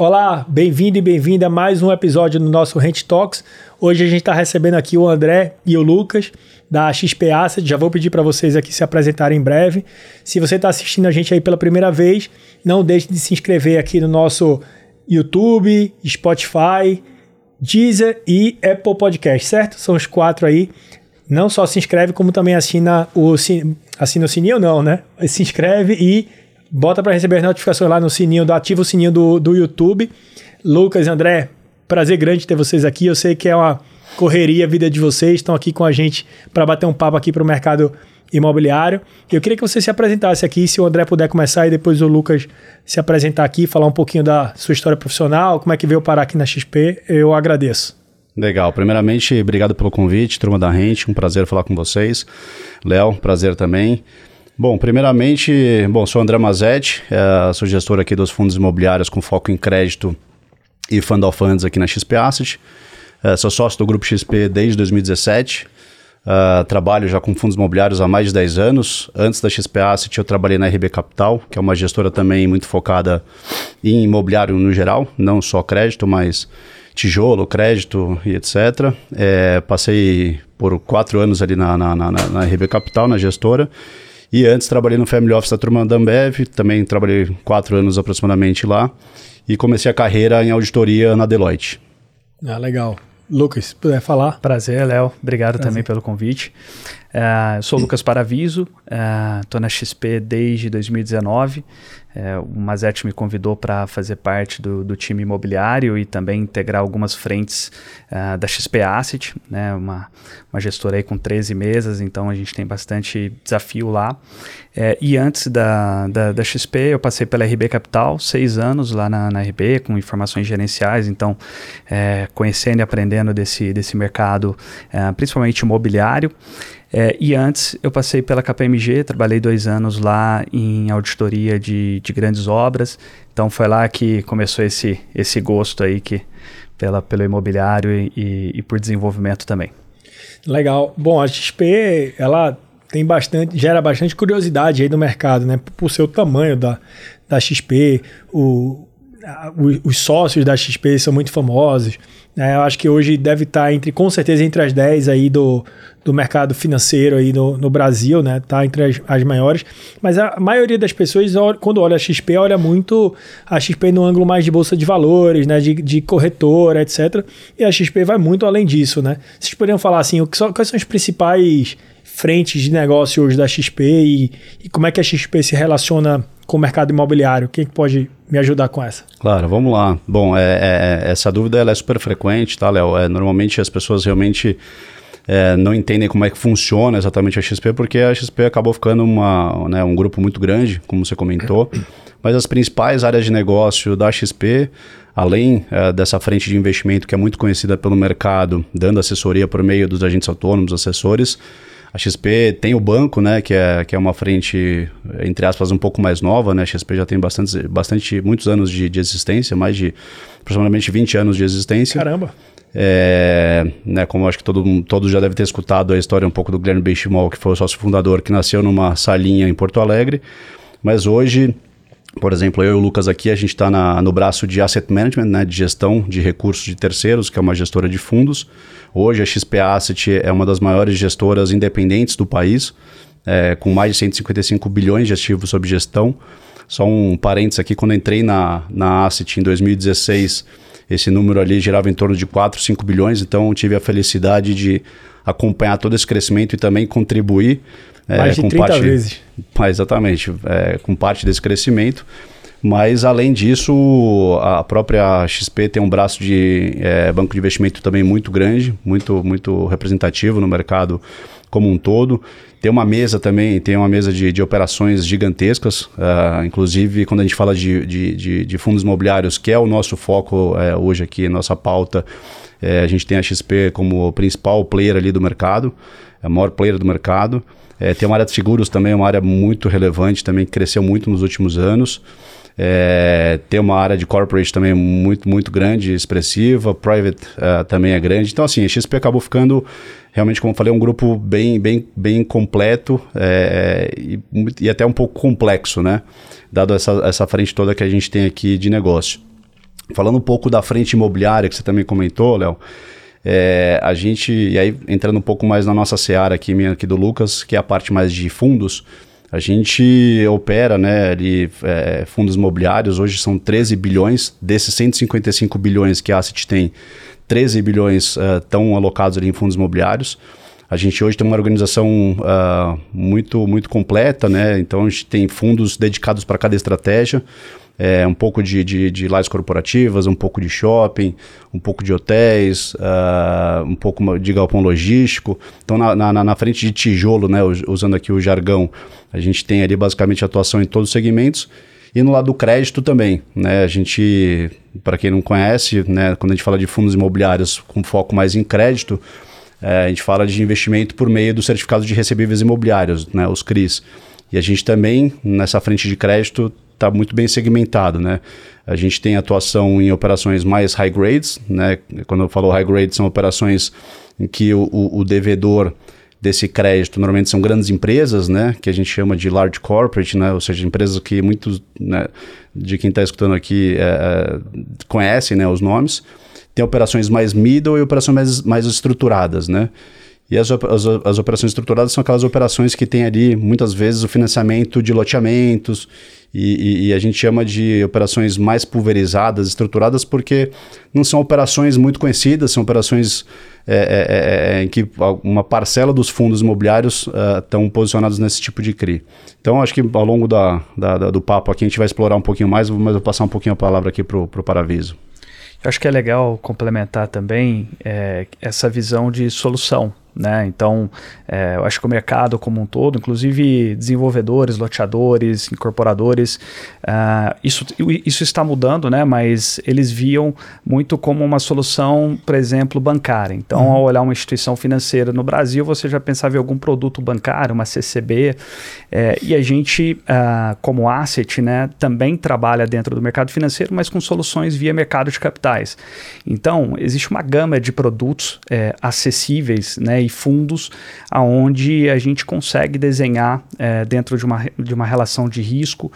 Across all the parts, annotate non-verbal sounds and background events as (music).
Olá, bem-vindo e bem-vinda a mais um episódio do nosso Rent Talks. Hoje a gente está recebendo aqui o André e o Lucas da XP Asset. Já vou pedir para vocês aqui se apresentarem em breve. Se você está assistindo a gente aí pela primeira vez, não deixe de se inscrever aqui no nosso YouTube, Spotify, Deezer e Apple Podcast, certo? São os quatro aí. Não só se inscreve, como também assina o, assina o sininho, não, né? Se inscreve e Bota para receber as notificações lá no sininho, do, ativa o sininho do, do YouTube. Lucas, André, prazer grande ter vocês aqui. Eu sei que é uma correria a vida de vocês, estão aqui com a gente para bater um papo aqui para o mercado imobiliário. Eu queria que você se apresentasse aqui, se o André puder começar e depois o Lucas se apresentar aqui, falar um pouquinho da sua história profissional, como é que veio parar aqui na XP, eu agradeço. Legal. Primeiramente, obrigado pelo convite, turma da Rente, um prazer falar com vocês. Léo, prazer também. Bom, primeiramente, bom, sou André Mazetti, é, sou gestor aqui dos fundos imobiliários com foco em crédito e fund of funds aqui na XP Asset. É, sou sócio do Grupo XP desde 2017. É, trabalho já com fundos imobiliários há mais de 10 anos. Antes da XP Asset, eu trabalhei na RB Capital, que é uma gestora também muito focada em imobiliário no geral, não só crédito, mas tijolo, crédito e etc. É, passei por quatro anos ali na, na, na, na RB Capital, na gestora. E antes trabalhei no Family Office da turma da Ambev, também trabalhei quatro anos aproximadamente lá. E comecei a carreira em auditoria na Deloitte. Ah, legal. Lucas, se puder falar. Prazer, Léo. Obrigado Prazer. também pelo convite. Uh, eu sou Lucas Paraviso, estou uh, na XP desde 2019. É, o Mazete me convidou para fazer parte do, do, time imobiliário e também integrar algumas frentes uh, da XP Asset, né, uma, uma gestora aí com 13 mesas, então a gente tem bastante desafio lá. É, e antes da, da, da, XP, eu passei pela RB Capital, seis anos lá na, na RB, com informações gerenciais, então é, conhecendo e aprendendo desse, desse mercado, é, principalmente imobiliário. É, e antes eu passei pela KPMG, trabalhei dois anos lá em auditoria de, de grandes obras. Então foi lá que começou esse, esse gosto aí que, pela, pelo imobiliário e, e, por desenvolvimento também. Legal. Bom, a XP, ela tem bastante, gera bastante curiosidade aí no mercado, né? Por ser o tamanho da, da XP, o, os sócios da XP são muito famosos. Né? Eu acho que hoje deve estar entre, com certeza, entre as 10 aí do, do mercado financeiro aí no, no Brasil, né? Tá entre as, as maiores. Mas a maioria das pessoas, quando olha a XP, olha muito a XP no ângulo mais de bolsa de valores, né? De, de corretora, etc. E a XP vai muito além disso, né? Vocês poderiam falar assim, o que quais são as principais frentes de negócio hoje da XP e, e como é que a XP se relaciona com o mercado imobiliário? Quem pode me ajudar com essa? Claro, vamos lá. Bom, é, é, essa dúvida ela é super frequente, tá, Léo? É, normalmente as pessoas realmente é, não entendem como é que funciona exatamente a XP, porque a XP acabou ficando uma, né, um grupo muito grande, como você comentou. Mas as principais áreas de negócio da XP, além é, dessa frente de investimento que é muito conhecida pelo mercado, dando assessoria por meio dos agentes autônomos, assessores, a XP tem o banco, né, que é, que é uma frente, entre aspas, um pouco mais nova, né? A XP já tem bastante, bastante muitos anos de, de existência, mais de aproximadamente 20 anos de existência. Caramba! É, né, como acho que todo, todos já devem ter escutado a história um pouco do Guilherme Benchimol, que foi o sócio fundador, que nasceu numa salinha em Porto Alegre, mas hoje por exemplo, eu e o Lucas aqui, a gente está no braço de Asset Management, né, de gestão de recursos de terceiros, que é uma gestora de fundos. Hoje a XP Asset é uma das maiores gestoras independentes do país, é, com mais de 155 bilhões de ativos sob gestão. Só um parênteses aqui, quando entrei na, na Asset em 2016, esse número ali girava em torno de 4, 5 bilhões, então tive a felicidade de acompanhar todo esse crescimento e também contribuir é, Mais de 30 parte, vezes. Exatamente, é, com parte desse crescimento. Mas, além disso, a própria XP tem um braço de é, banco de investimento também muito grande, muito, muito representativo no mercado como um todo. Tem uma mesa também, tem uma mesa de, de operações gigantescas, uh, inclusive quando a gente fala de, de, de, de fundos imobiliários, que é o nosso foco é, hoje aqui, nossa pauta, é, a gente tem a XP como o principal player ali do mercado, é a maior player do mercado. É, tem uma área de seguros também, uma área muito relevante também, cresceu muito nos últimos anos. É, tem uma área de corporate também muito, muito grande, expressiva, private uh, também é grande. Então, assim, a XP acabou ficando, realmente, como eu falei, um grupo bem, bem, bem completo é, e, e, até um pouco complexo, né? Dado essa, essa frente toda que a gente tem aqui de negócio. Falando um pouco da frente imobiliária que você também comentou, Léo, é, a gente, e aí entrando um pouco mais na nossa seara aqui, minha, aqui do Lucas, que é a parte mais de fundos, a gente opera né, ali, é, fundos imobiliários, hoje são 13 bilhões, desses 155 bilhões que a Asset tem, 13 bilhões estão uh, alocados ali em fundos imobiliários. A gente hoje tem uma organização uh, muito, muito completa, né? Então a gente tem fundos dedicados para cada estratégia é, um pouco de, de, de lajes corporativas, um pouco de shopping, um pouco de hotéis, uh, um pouco de galpão logístico. Então, na, na, na, frente de tijolo, né, usando aqui o jargão, a gente tem ali basicamente atuação em todos os segmentos. E no lado do crédito também, né? A gente, para quem não conhece, né, quando a gente fala de fundos imobiliários com foco mais em crédito, é, a gente fala de investimento por meio dos certificados de recebíveis imobiliários, né, os CRIs. E a gente também, nessa frente de crédito, está muito bem segmentado, né? A gente tem atuação em operações mais high grades, né? Quando eu falo high grades, são operações em que o, o, o devedor desse crédito normalmente são grandes empresas, né? Que a gente chama de large corporate, né? Ou seja, empresas que muitos né, de quem está escutando aqui é, é, conhecem, né? Os nomes. Tem operações mais middle e operações mais, mais estruturadas, né? E as, as, as, operações estruturadas são aquelas operações que têm ali, muitas vezes, o financiamento de loteamentos e, e, e, a gente chama de operações mais pulverizadas, estruturadas, porque não são operações muito conhecidas, são operações é, é, é, é em que uma parcela dos fundos imobiliários estão uh, posicionados nesse tipo de CRI. Então, acho que ao longo da, da, da, do papo aqui a gente vai explorar um pouquinho mais, mas eu vou passar um pouquinho a palavra aqui para o Paraviso. Eu acho que é legal complementar também é, essa visão de solução. Né? Então, é, eu acho que o mercado como um todo, inclusive desenvolvedores, loteadores, incorporadores, uh, isso, isso está mudando, né? mas eles viam muito como uma solução, por exemplo, bancária. Então, uhum. ao olhar uma instituição financeira no Brasil, você já pensava em algum produto bancário, uma CCB, é, e a gente, uh, como asset, né, também trabalha dentro do mercado financeiro, mas com soluções via mercado de capitais. Então, existe uma gama de produtos é, acessíveis né, e fundos aonde a gente consegue desenhar é, dentro de uma, de uma relação de risco,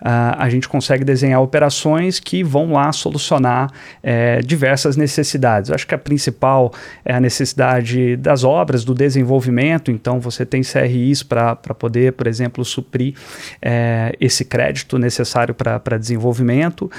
uh, a gente consegue desenhar operações que vão lá solucionar é, diversas necessidades. Eu acho que a principal é a necessidade das obras, do desenvolvimento, então você tem CRIs para poder, por exemplo, suprir é, esse crédito necessário para desenvolvimento,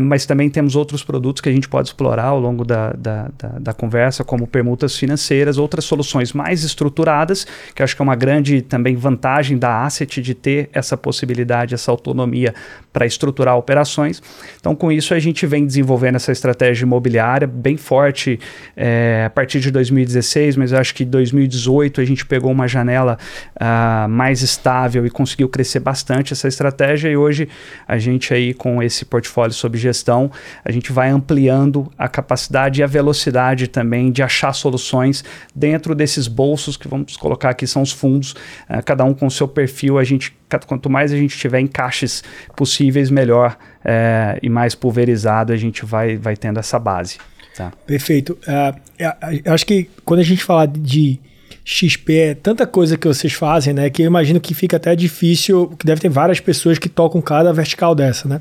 mas também temos outros produtos que a gente pode explorar ao longo da, da, da, da conversa, como permutas financeiras ou outras soluções mais estruturadas, que acho que é uma grande também vantagem da Asset de ter essa possibilidade, essa autonomia para estruturar operações. Então, com isso, a gente vem desenvolvendo essa estratégia imobiliária bem forte é, a partir de 2016, mas acho que em 2018 a gente pegou uma janela uh, mais estável e conseguiu crescer bastante essa estratégia e hoje a gente aí com esse portfólio sob gestão, a gente vai ampliando a capacidade e a velocidade também de achar soluções dentro desses bolsos que vamos colocar aqui são os fundos, uh, cada um com seu perfil, a gente quanto mais a gente tiver encaixes possíveis, melhor uh, e mais pulverizado a gente vai, vai tendo essa base. Tá. Perfeito. Uh, acho que quando a gente fala de XP é tanta coisa que vocês fazem, né? Que eu imagino que fica até difícil, que deve ter várias pessoas que tocam cada vertical dessa, né?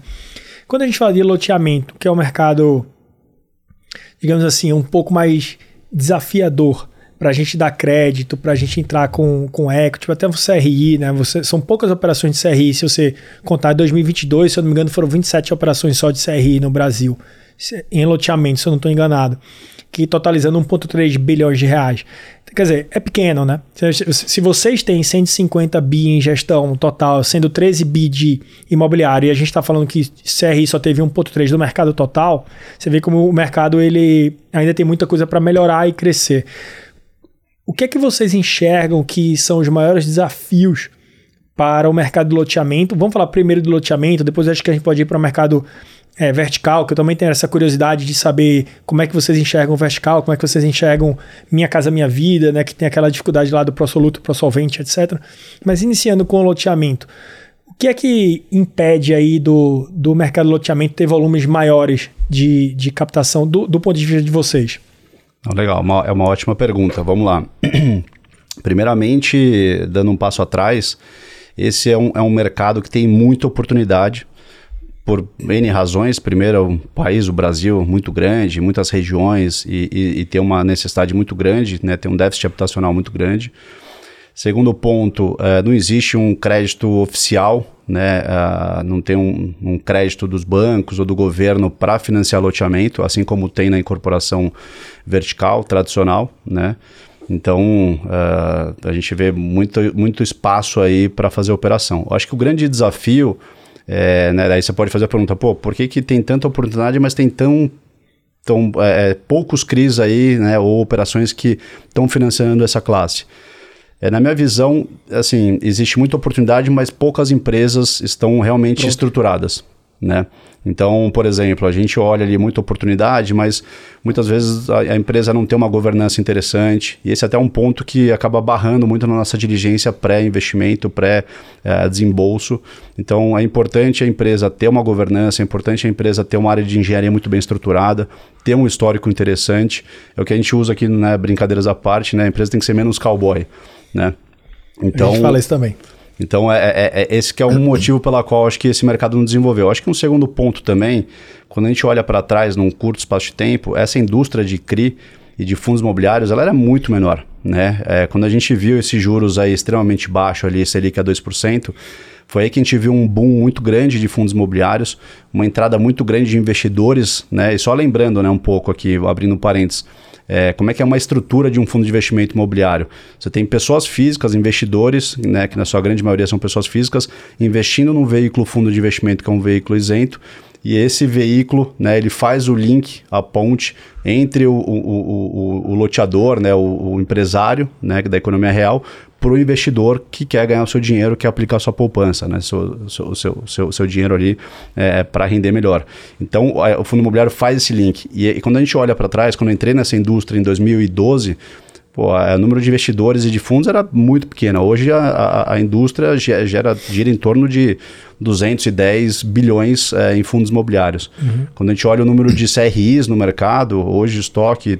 Quando a gente fala de loteamento, que é um mercado, digamos assim, um pouco mais desafiador, para a gente dar crédito, para a gente entrar com, com equity, tipo, até o CRI, né? Você, são poucas operações de CRI. Se você contar em 2022, se eu não me engano, foram 27 operações só de CRI no Brasil, em loteamento, se eu não estou enganado, que totalizando 1,3 bilhões de reais. Quer dizer, é pequeno, né? Se, se, vocês têm 150 bi em gestão total, sendo 13 bi de imobiliário, e a gente está falando que CRI só teve 1,3 do mercado total, você vê como o mercado ele ainda tem muita coisa para melhorar e crescer. O que é que vocês enxergam que são os maiores desafios para o mercado de loteamento? Vamos falar primeiro do loteamento, depois acho que a gente pode ir para o mercado é, vertical, que eu também tenho essa curiosidade de saber como é que vocês enxergam vertical, como é que vocês enxergam Minha Casa Minha Vida, né, que tem aquela dificuldade lá do pró-soluto, pró-solvente, etc. Mas iniciando com o loteamento, o que é que impede aí do, do mercado de loteamento ter volumes maiores de, de captação do, do ponto de vista de vocês? Legal, uma, é uma ótima pergunta. Vamos lá. (clears throat) Primeiramente, dando um passo atrás, esse é um, é um mercado que tem muita oportunidade por N razões. Primeiro, é um país, o Brasil, muito grande, muitas regiões e, e, e tem uma necessidade muito grande, né? tem um déficit habitacional muito grande. Segundo ponto, uh, não existe um crédito oficial, né? Uh, não tem um, um, crédito dos bancos ou do governo para financiar loteamento, assim como tem na incorporação vertical tradicional, né? Então, uh, a gente vê muito, muito espaço aí para fazer operação. Eu acho que o grande desafio, é, né, daí você pode fazer a pergunta, pô, por que, que tem tanta oportunidade, mas tem tão, tão é, poucos CRIs aí, né, ou operações que estão financiando essa classe? É, na minha visão, assim, existe muita oportunidade, mas poucas empresas estão realmente Pronto. estruturadas, né? Então, por exemplo, a gente olha ali muita oportunidade, mas muitas vezes a, a, empresa não tem uma governança interessante. E esse é até um ponto que acaba barrando muito na nossa diligência pré-investimento, pré-desembolso. então, é importante a empresa ter uma governança, é importante a empresa ter uma área de engenharia muito bem estruturada, ter um histórico interessante. É o que a gente usa aqui, né, brincadeiras à parte, né? A empresa tem que ser menos cowboy né? Então, a gente fala isso também. Então, é, é, é, esse que é um motivo pela qual acho que esse mercado não desenvolveu. Acho que um segundo ponto também, quando a gente olha para trás num curto espaço de tempo, essa indústria de CRI e de fundos imobiliários, ela era muito menor. Né? É, quando a gente viu esses juros aí extremamente baixo ali, Selic a 2%, foi aí que a gente viu um boom muito grande de fundos imobiliários, uma entrada muito grande de investidores, né? E só lembrando né, um pouco aqui, abrindo parênteses, é, como é que é uma estrutura de um fundo de investimento imobiliário? Você tem pessoas físicas, investidores, né, que na sua grande maioria são pessoas físicas, investindo num veículo fundo de investimento que é um veículo isento, e esse veículo, né, ele faz o link, a ponte entre o, o, o, o loteador, né, o, o empresário né, da economia real, para o investidor que quer ganhar o seu dinheiro, quer aplicar sua poupança, né? seu, seu, seu, seu, seu dinheiro ali é, para render melhor. Então, o fundo imobiliário faz esse link. E, e quando a gente olha para trás, quando eu entrei nessa indústria em 2012, pô, o número de investidores e de fundos era muito pequeno. Hoje a, a, a indústria gera, gira em torno de 210 bilhões é, em fundos imobiliários. Uhum. Quando a gente olha o número de CRIs no mercado, hoje o estoque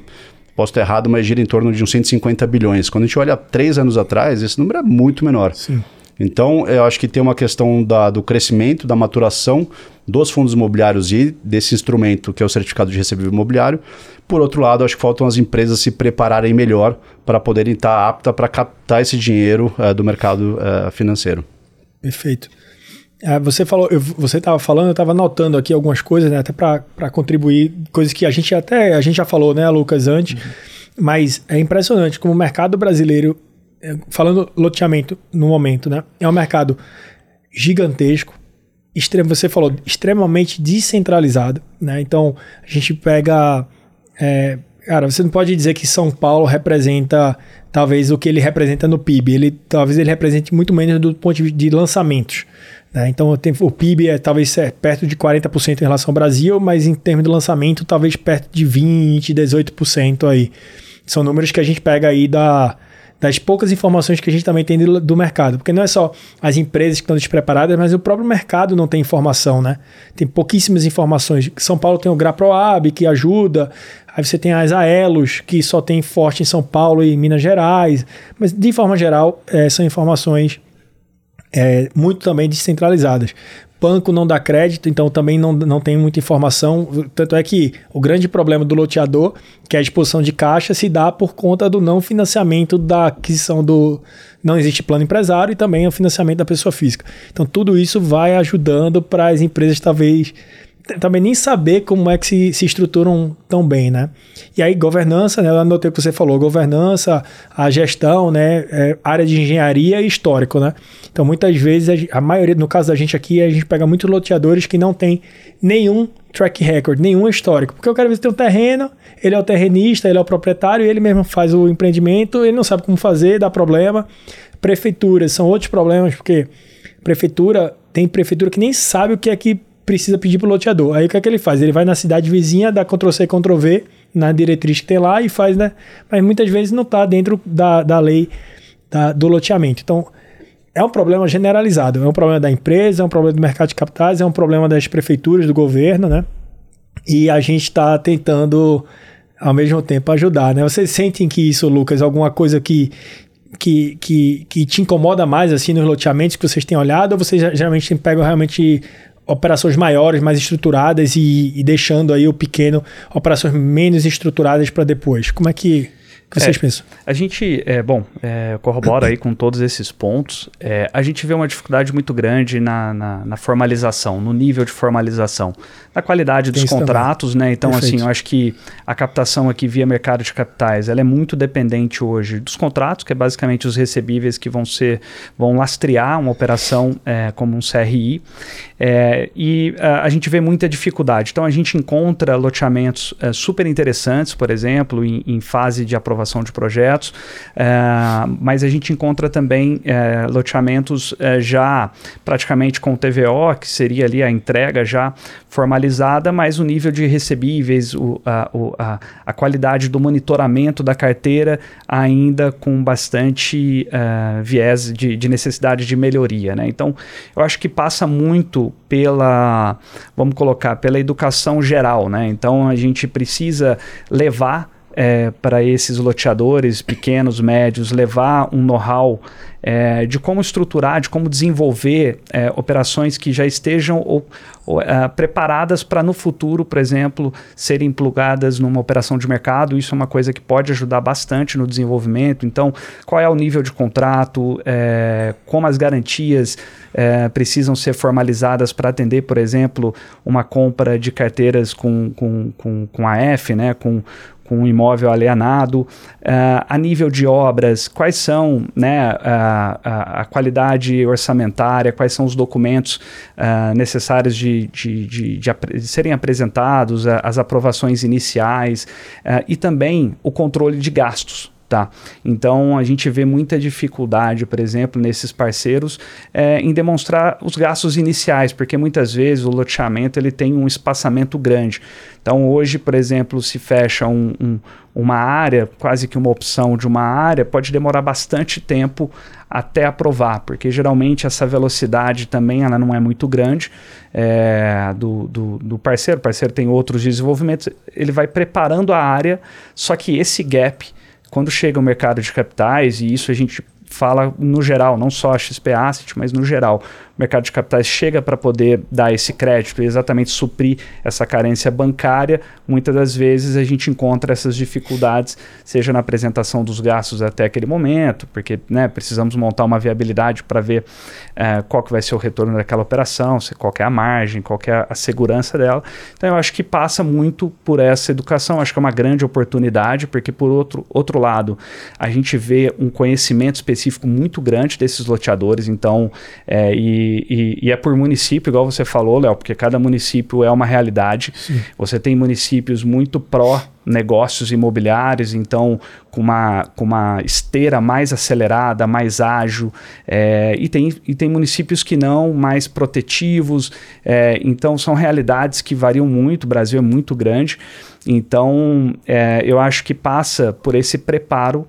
posso estar errado, mas gira em torno de uns 150 bilhões. Quando a gente olha três anos atrás, esse número é muito menor. Sim. Então, eu acho que tem uma questão da, do crescimento, da maturação dos fundos imobiliários e desse instrumento que é o certificado de recebível imobiliário. Por outro lado, acho que faltam as empresas se prepararem melhor para poderem estar aptas para captar esse dinheiro uh, do mercado uh, financeiro. Perfeito. É, você falou, eu, você estava falando, eu estava anotando aqui algumas coisas, né, até para contribuir, coisas que a gente até a gente já falou, né, Lucas, antes, uhum. mas é impressionante como o mercado brasileiro, falando loteamento no momento, né, é um mercado gigantesco, extremo, você falou, extremamente descentralizado, né, então a gente pega, é, cara, você não pode dizer que São Paulo representa talvez o que ele representa no PIB, ele talvez ele represente muito menos do ponto de vista de lançamentos, né? Então o PIB é talvez é perto de 40% em relação ao Brasil, mas em termos de lançamento, talvez perto de 20%, 18% aí. São números que a gente pega aí da, das poucas informações que a gente também tem do, do, mercado. Porque não é só as empresas que estão despreparadas, mas o próprio mercado não tem informação, né? Tem pouquíssimas informações. São Paulo tem o GraProab, que ajuda. Aí você tem as Aelos, que só tem forte em São Paulo e Minas Gerais. Mas, de forma geral, é, são informações é, muito também descentralizadas. Banco não dá crédito, então também não, não tem muita informação. Tanto é que o grande problema do loteador, que é a exposição de caixa, se dá por conta do não financiamento da aquisição do. Não existe plano empresário e também o financiamento da pessoa física. Então tudo isso vai ajudando para as empresas talvez também nem saber como é que se, se estruturam tão bem, né? E aí, governança, né? Eu anotei o que você falou, governança, a gestão, né? É, área de engenharia e histórico, né? Então, muitas vezes, a, a, maioria, no caso da gente aqui, a gente pega muitos loteadores que não tem nenhum track record, nenhum histórico. Porque ver se tem um terreno, ele é o terrenista, ele é o proprietário, ele mesmo faz o empreendimento, ele não sabe como fazer, dá problema. Prefeituras são outros problemas, porque prefeitura, tem prefeitura que nem sabe o que é que precisa pedir para o loteador. Aí o que é que ele faz? Ele vai na cidade vizinha, dá Ctrl-C, Ctrl-V na diretriz que tem lá e faz, né? Mas muitas vezes não está dentro da, da lei da, do loteamento. Então, é um problema generalizado. É um problema da empresa, é um problema do mercado de capitais, é um problema das prefeituras, do governo, né? E a gente está tentando, ao mesmo tempo, ajudar, né? Vocês sentem que isso, Lucas, alguma coisa que, que, que, que te incomoda mais, assim, nos loteamentos que vocês têm olhado? Ou vocês geralmente pegam realmente operações maiores, mais estruturadas e, e deixando aí o pequeno operações menos estruturadas para depois. Como é que que vocês é, pensam? A gente, é, bom, é, corrobora aí com todos esses pontos. É, a gente vê uma dificuldade muito grande na, na, na, formalização, no nível de formalização, na qualidade dos contratos, né? Então, Perfeito. assim, eu acho que a captação aqui via mercado de capitais, ela é muito dependente hoje dos contratos, que é basicamente os recebíveis que vão ser, vão lastrear uma operação é, como um CRI. É, e a, a, gente vê muita dificuldade. Então, a gente encontra loteamentos é, super interessantes, por exemplo, em, em fase de aprovação aprovação de projetos, é, mas a gente encontra também é, loteamentos é, já praticamente com TVO, que seria ali a entrega já formalizada, mas o nível de recebíveis, o, a, o, a, a qualidade do monitoramento da carteira ainda com bastante viés de, de, necessidade de melhoria. Né? Então, eu acho que passa muito pela, vamos colocar, pela educação geral. Né? Então, a gente precisa levar é, para esses loteadores pequenos, médios, levar um know-how é, de como estruturar, de como desenvolver é, operações que já estejam ou, ou, é, preparadas para no futuro, por exemplo, serem plugadas numa operação de mercado. Isso é uma coisa que pode ajudar bastante no desenvolvimento. Então, qual é o nível de contrato, é, como as garantias é, precisam ser formalizadas para atender, por exemplo, uma compra de carteiras com, com, com, com AF, né, com, com um imóvel alienado, uh, a nível de obras, quais são né, a, a, a qualidade orçamentária, quais são os documentos uh, necessários de, de, de, de, de, serem apresentados, as aprovações iniciais uh, e também o controle de gastos. Tá? Então a gente vê muita dificuldade, por exemplo, nesses parceiros é, em demonstrar os gastos iniciais, porque muitas vezes o loteamento ele tem um espaçamento grande. Então hoje, por exemplo, se fecha um, um, uma área, quase que uma opção de uma área, pode demorar bastante tempo até aprovar, porque geralmente essa velocidade também ela não é muito grande é, do, do, do parceiro. O parceiro tem outros desenvolvimentos, ele vai preparando a área, só que esse gap quando chega o mercado de capitais, e isso a gente fala no geral, não só a XP Asset, mas no geral, mercado de capitais chega para poder dar esse crédito e exatamente suprir essa carência bancária, muitas das vezes a gente encontra essas dificuldades, seja na apresentação dos gastos até aquele momento, porque né, precisamos montar uma viabilidade para ver é, qual que vai ser o retorno daquela operação, qual é a margem, qual é a segurança dela. Então eu acho que passa muito por essa educação, acho que é uma grande oportunidade, porque por outro, outro lado, a gente vê um conhecimento específico muito grande desses loteadores, então, é, e e, e, é por município, igual você falou, Léo, porque cada município é uma realidade. Sim. Você tem municípios muito pró negócios imobiliários, então com uma, com uma esteira mais acelerada, mais ágil, é, e, tem, e tem municípios que não, mais protetivos, é, então são realidades que variam muito, o Brasil é muito grande, então é, eu acho que passa por esse preparo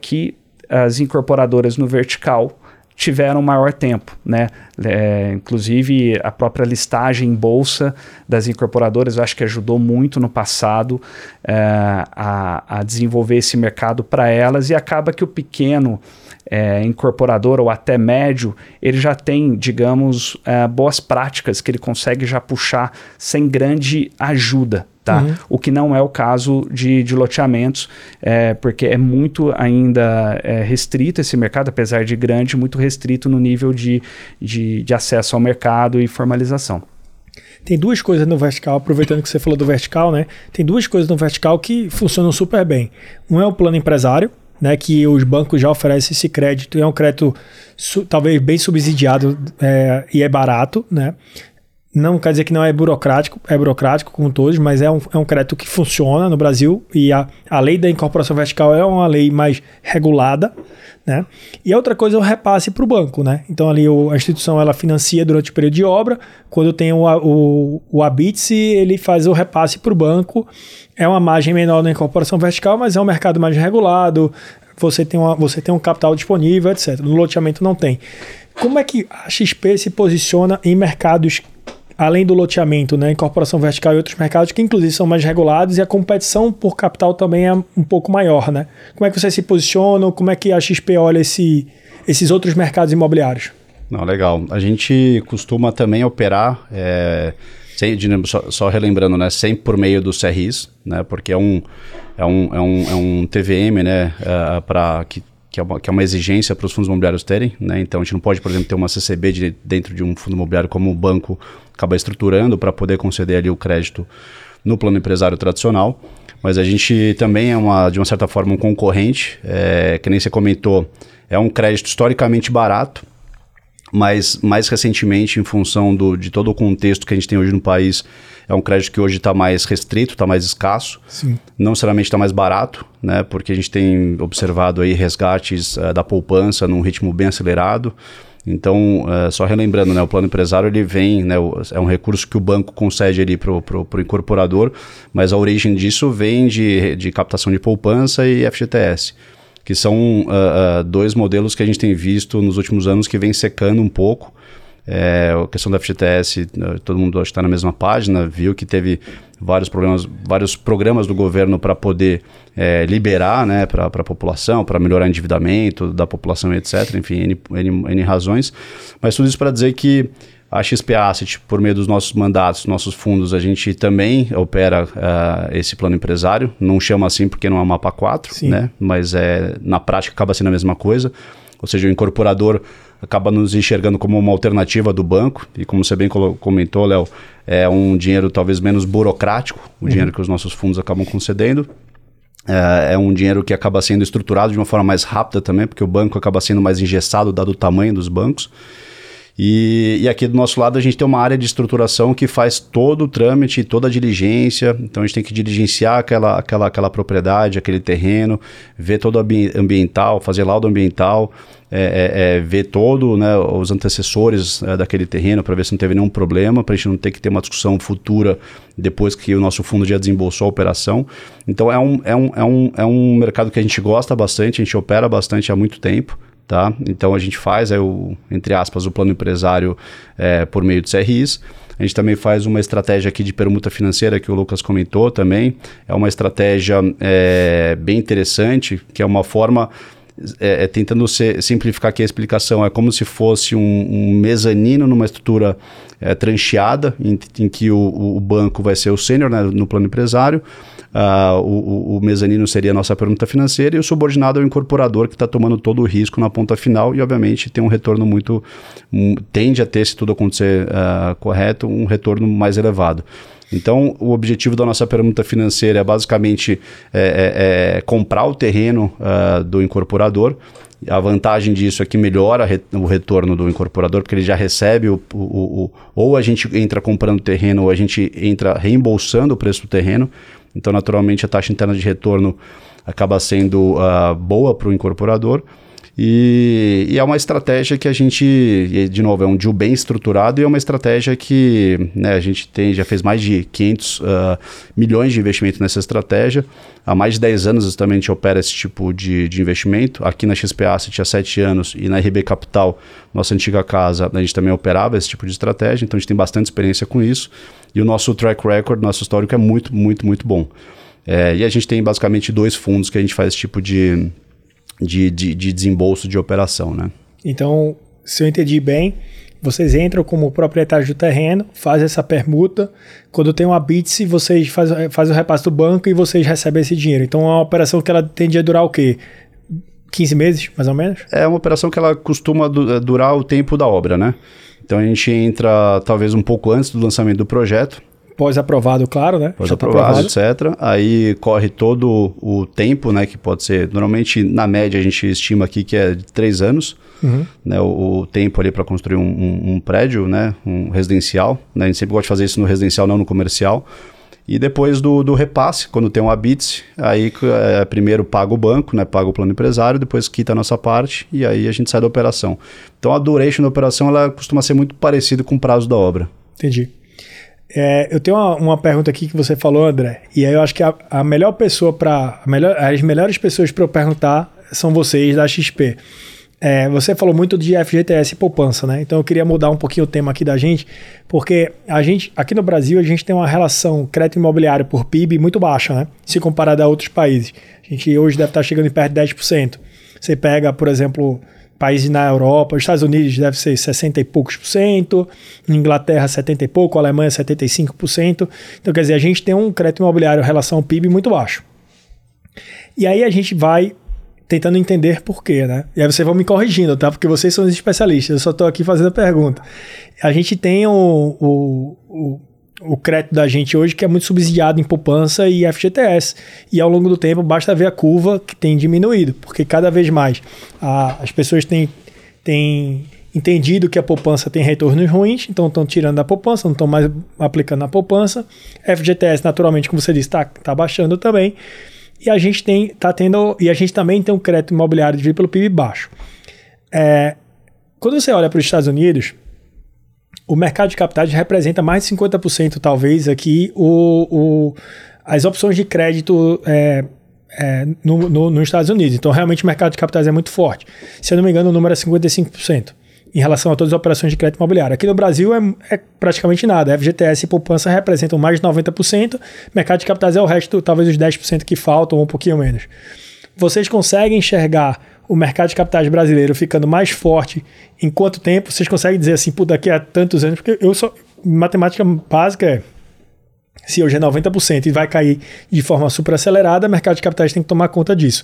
que as incorporadoras no vertical tiveram maior tempo, né? É, inclusive a própria listagem em bolsa das incorporadoras, eu acho que ajudou muito no passado é, a, a, desenvolver esse mercado para elas e acaba que o pequeno é, incorporador ou até médio, ele já tem, digamos, é, boas práticas que ele consegue já puxar sem grande ajuda, Tá? Uhum. O que não é o caso de, de loteamentos, é, porque é muito ainda é, restrito esse mercado, apesar de grande, muito restrito no nível de, de, de acesso ao mercado e formalização. Tem duas coisas no vertical, aproveitando que você falou do vertical, né? Tem duas coisas no vertical que funcionam super bem. Um é o plano empresário, né, que os bancos já oferecem esse crédito, é um crédito talvez bem subsidiado é, e é barato, né? Não quer dizer que não é burocrático, é burocrático como todos, mas é um, é um crédito que funciona no Brasil e a, a lei da incorporação vertical é uma lei mais regulada, né? E a outra coisa é o repasse para o banco, né? Então ali o, a instituição ela financia durante o período de obra, quando tem o, o, o ABITSE, ele faz o repasse para o banco, é uma margem menor na incorporação vertical, mas é um mercado mais regulado, você tem, uma, você tem um capital disponível, etc. No loteamento não tem. Como é que a XP se posiciona em mercados além do loteamento, né, incorporação vertical e outros mercados que inclusive são mais regulados e a competição por capital também é um pouco maior, né? Como é que você se posiciona? Como é que a XP olha esse, esses outros mercados imobiliários? Não, legal. A gente costuma também operar, é, sem, só, só, relembrando, né, sempre por meio do CRIs, né, porque é um, é um, é um, é um TVM, né, uh, pra, que, que, é uma, que é uma exigência para os fundos imobiliários terem, né, então a gente não pode, por exemplo, ter uma CCB de, dentro de um fundo imobiliário como o banco acaba estruturando para poder conceder ali o crédito no plano empresário tradicional, mas a gente também é, uma, de uma certa forma, um concorrente, é, que nem você comentou, é um crédito historicamente barato, mas mais recentemente, em função do, de todo o contexto que a gente tem hoje no país, é um crédito que hoje está mais restrito, está mais escasso. Sim. Não necessariamente está mais barato, né? Porque a gente tem observado aí resgates uh, da poupança num ritmo bem acelerado. Então, uh, só relembrando, né, o plano empresário ele vem, né, o, é um recurso que o banco concede ali para o incorporador, mas a origem disso vem de, de captação de poupança e FGTS que são uh, uh, dois modelos que a gente tem visto nos últimos anos que vem secando um pouco. É, a questão da FGTS, todo mundo está na mesma página, viu que teve vários problemas, vários programas do governo para poder é, liberar né, para a população, para melhorar o endividamento da população, etc. Enfim, N, N, N razões. Mas tudo isso para dizer que a XP Asset, por meio dos nossos mandatos, nossos fundos, a gente também opera uh, esse plano empresário. Não chama assim porque não é mapa 4, Sim. né? Mas é, na prática acaba sendo a mesma coisa. Ou seja, o incorporador acaba nos enxergando como uma alternativa do banco. E como você bem comentou, Léo, é um dinheiro talvez menos burocrático, o uhum. dinheiro que os nossos fundos acabam concedendo. É, é, um dinheiro que acaba sendo estruturado de uma forma mais rápida também, porque o banco acaba sendo mais engessado, dado o tamanho dos bancos. E, e, aqui do nosso lado a gente tem uma área de estruturação que faz todo o trâmite, toda a diligência. Então a gente tem que diligenciar aquela, aquela, aquela propriedade, aquele terreno, ver todo o ambiental, fazer laudo ambiental, é, é, é, ver todo né, os antecessores é, daquele terreno para ver se não teve nenhum problema, para a gente não ter que ter uma discussão futura depois que o nosso fundo já desembolsou a operação. Então é um, é um, é um, é um mercado que a gente gosta bastante, a gente opera bastante há muito tempo. Tá? Então a gente faz, é o, entre aspas, o plano empresário é, por meio de CRIs. A gente também faz uma estratégia aqui de permuta financeira que o Lucas comentou também. É uma estratégia é, bem interessante, que é uma forma é, é, tentando ser, simplificar aqui a explicação, é como se fosse um, um mezanino numa estrutura é, trancheada, em, em que o, o, banco vai ser o sênior né, no plano empresário, uh, o, o, mezanino seria a nossa pergunta financeira e o subordinado é o incorporador que está tomando todo o risco na ponta final e, obviamente, tem um retorno muito. Um, tende a ter, se tudo acontecer uh, correto, um retorno mais elevado. Então, o objetivo da nossa pergunta financeira é basicamente é, é, é comprar o terreno uh, do incorporador. A vantagem disso é que melhora o retorno do incorporador, porque ele já recebe o, o, o, ou a gente entra comprando terreno ou a gente entra reembolsando o preço do terreno. Então, naturalmente, a taxa interna de retorno acaba sendo uh, boa para o incorporador. E, e, é uma estratégia que a gente, de novo, é um deal bem estruturado e é uma estratégia que né, a gente tem, já fez mais de 500 uh, ah, milhões de investimento nessa estratégia. Há mais de 10 anos também a gente opera esse tipo de, de investimento. Aqui na XP Asset há 7 anos e na RB Capital, nossa antiga casa, a gente também operava esse tipo de estratégia, então a gente tem bastante experiência com isso. E o nosso track record, nosso histórico é muito, muito, muito bom. É, e a gente tem basicamente dois fundos que a gente faz esse tipo de de, de, de desembolso de operação, né? Então, se eu entendi bem, vocês entram como proprietários do terreno, fazem essa permuta. Quando tem uma BITS, vocês fazem faz o repasse do banco e vocês recebem esse dinheiro. Então é uma operação que ela tende a durar o quê? 15 meses, mais ou menos? É uma operação que ela costuma durar o tempo da obra, né? Então a gente entra talvez um pouco antes do lançamento do projeto pós-aprovado, claro, né? Pós-aprovado, tá etc. Aí corre todo o tempo, né? Que pode ser, normalmente, na média, a gente estima aqui que é de três anos, uhum. né? O, o, tempo ali para construir um, um, um, prédio, né? Um residencial. Né? A gente sempre gosta de fazer isso no residencial, não no comercial. E depois do, do repasse, quando tem um habite, aí é, primeiro paga o banco, né? Paga o plano empresário, depois quita a nossa parte e aí a gente sai da operação. Então a duration da operação ela costuma ser muito parecida com o prazo da obra. Entendi. É, eu tenho uma, uma, pergunta aqui que você falou, André, e aí eu acho que a, a melhor pessoa para. Melhor, as melhores pessoas para eu perguntar são vocês da XP. É, você falou muito de FGTS e poupança, né? Então eu queria mudar um pouquinho o tema aqui da gente, porque a gente, aqui no Brasil, a gente tem uma relação crédito imobiliário por PIB muito baixa, né? Se comparada a outros países. A gente hoje deve estar chegando em perto de 10%. Você pega, por exemplo, países na Europa, os Estados Unidos deve ser 60 e poucos por cento, Inglaterra 70 e pouco, Alemanha 75%. Então, quer dizer, a gente tem um crédito imobiliário em relação ao PIB muito baixo. E aí a gente vai tentando entender por quê, né? E aí vocês vão me corrigindo, tá? Porque vocês são os especialistas, eu só estou aqui fazendo a pergunta. A gente tem o, o, o o crédito da gente hoje que é muito subsidiado em poupança e FGTS. E ao longo do tempo basta ver a curva que tem diminuído, porque cada vez mais a, as pessoas têm, têm entendido que a poupança tem retornos ruins, então estão tirando da poupança, não estão mais aplicando na poupança. FGTS, naturalmente, como você disse, está tá baixando também. E a gente tem, tá tendo, e a gente também tem um crédito imobiliário dividido pelo PIB baixo. É, quando você olha para os Estados Unidos, o mercado de capitais representa mais de 50%, talvez, aqui, o, o, as opções de crédito é, é, no, no, nos Estados Unidos. Então, realmente, o mercado de capitais é muito forte. Se eu não me engano, o número é 55% em relação a todas as operações de crédito imobiliário. Aqui no Brasil é, é praticamente nada. FGTS e poupança representam mais de 90%, mercado de capitais é o resto, talvez os 10% que faltam, ou um pouquinho menos. Vocês conseguem enxergar o mercado de capitais brasileiro ficando mais forte em quanto tempo? Vocês conseguem dizer assim, por daqui a tantos anos? Porque eu só. Matemática básica é. Se hoje é 90% e vai cair de forma super acelerada, o mercado de capitais tem que tomar conta disso.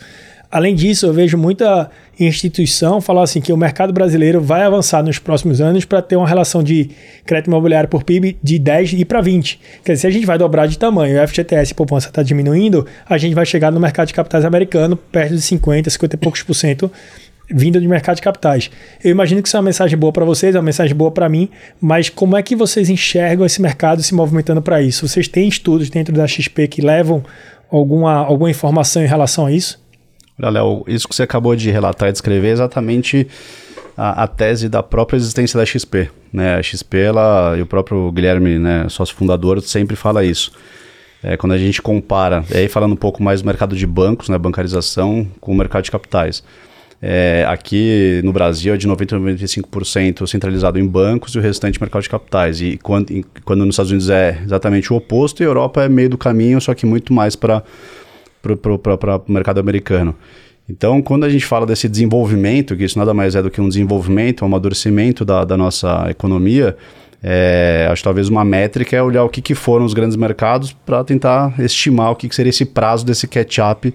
Além disso, eu vejo muita instituição falar assim que o mercado brasileiro vai avançar nos próximos anos para ter uma relação de crédito imobiliário por PIB de 10 e para 20. Quer dizer, se a gente vai dobrar de tamanho, o FGTS e poupança está diminuindo, a gente vai chegar no mercado de capitais americano perto de 50, 50 e poucos por cento vindo de mercado de capitais. Eu imagino que isso é uma mensagem boa para vocês, é uma mensagem boa para mim, mas como é que vocês enxergam esse mercado se movimentando para isso? Vocês têm estudos dentro da XP que levam alguma, alguma informação em relação a isso? Olha, Léo, isso que você acabou de relatar e descrever é exatamente a, a, tese da própria existência da XP. Né? A XP, ela, e o próprio Guilherme, né, sócio fundador, sempre fala isso. É, quando a gente compara, aí falando um pouco mais do mercado de bancos, né, bancarização, com o mercado de capitais. É, aqui no Brasil é de 90% a 95% centralizado em bancos e o restante mercado de capitais. E quando, e quando nos Estados Unidos é exatamente o oposto, e a Europa é meio do caminho, só que muito mais para para o mercado americano. Então, quando a gente fala desse desenvolvimento, que isso nada mais é do que um desenvolvimento, um amadurecimento da, da nossa economia, é, acho que talvez uma métrica é olhar o que, que foram os grandes mercados para tentar estimar o que, que seria esse prazo desse catch-up,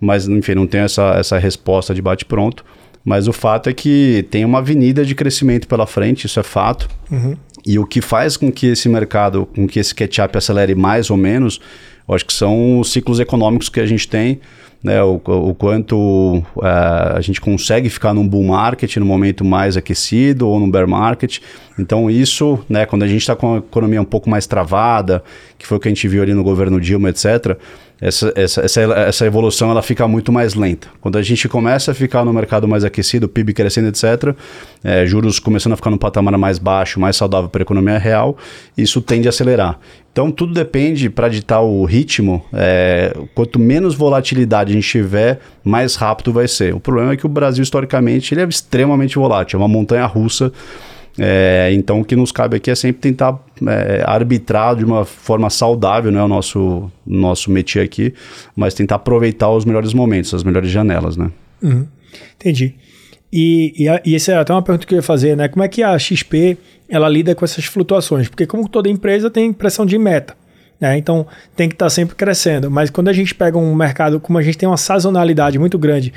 mas enfim, não tenho essa, essa resposta de bate-pronto. Mas o fato é que tem uma avenida de crescimento pela frente, isso é fato. Uhum. E o que faz com que esse mercado, com que esse catch-up acelere mais ou menos, eu acho que são os ciclos econômicos que a gente tem, né, o, o quanto uh, a gente consegue ficar num bull market no momento mais aquecido ou num bear market. Então isso, né, quando a gente está com a economia um pouco mais travada, que foi o que a gente viu ali no governo Dilma, etc., essa, essa, essa, essa evolução ela fica muito mais lenta. Quando a gente começa a ficar no mercado mais aquecido, PIB crescendo, etc., é, juros começando a ficar no patamar mais baixo, mais saudável para a economia real, isso tende a acelerar. Então tudo depende para ditar o ritmo. É, quanto menos volatilidade a gente tiver, mais rápido vai ser. O problema é que o Brasil historicamente ele é extremamente volátil, é uma montanha russa é, então, o que nos cabe aqui é sempre tentar é, arbitrar de uma forma saudável, não é o nosso, nosso métier aqui, mas tentar aproveitar os melhores momentos, as melhores janelas, né? Uhum. Entendi. E, e, e essa é até uma pergunta que eu ia fazer, né? Como é que a XP ela lida com essas flutuações? Porque como toda empresa tem pressão de meta, né? Então tem que estar tá sempre crescendo. Mas quando a gente pega um mercado, como a gente tem uma sazonalidade muito grande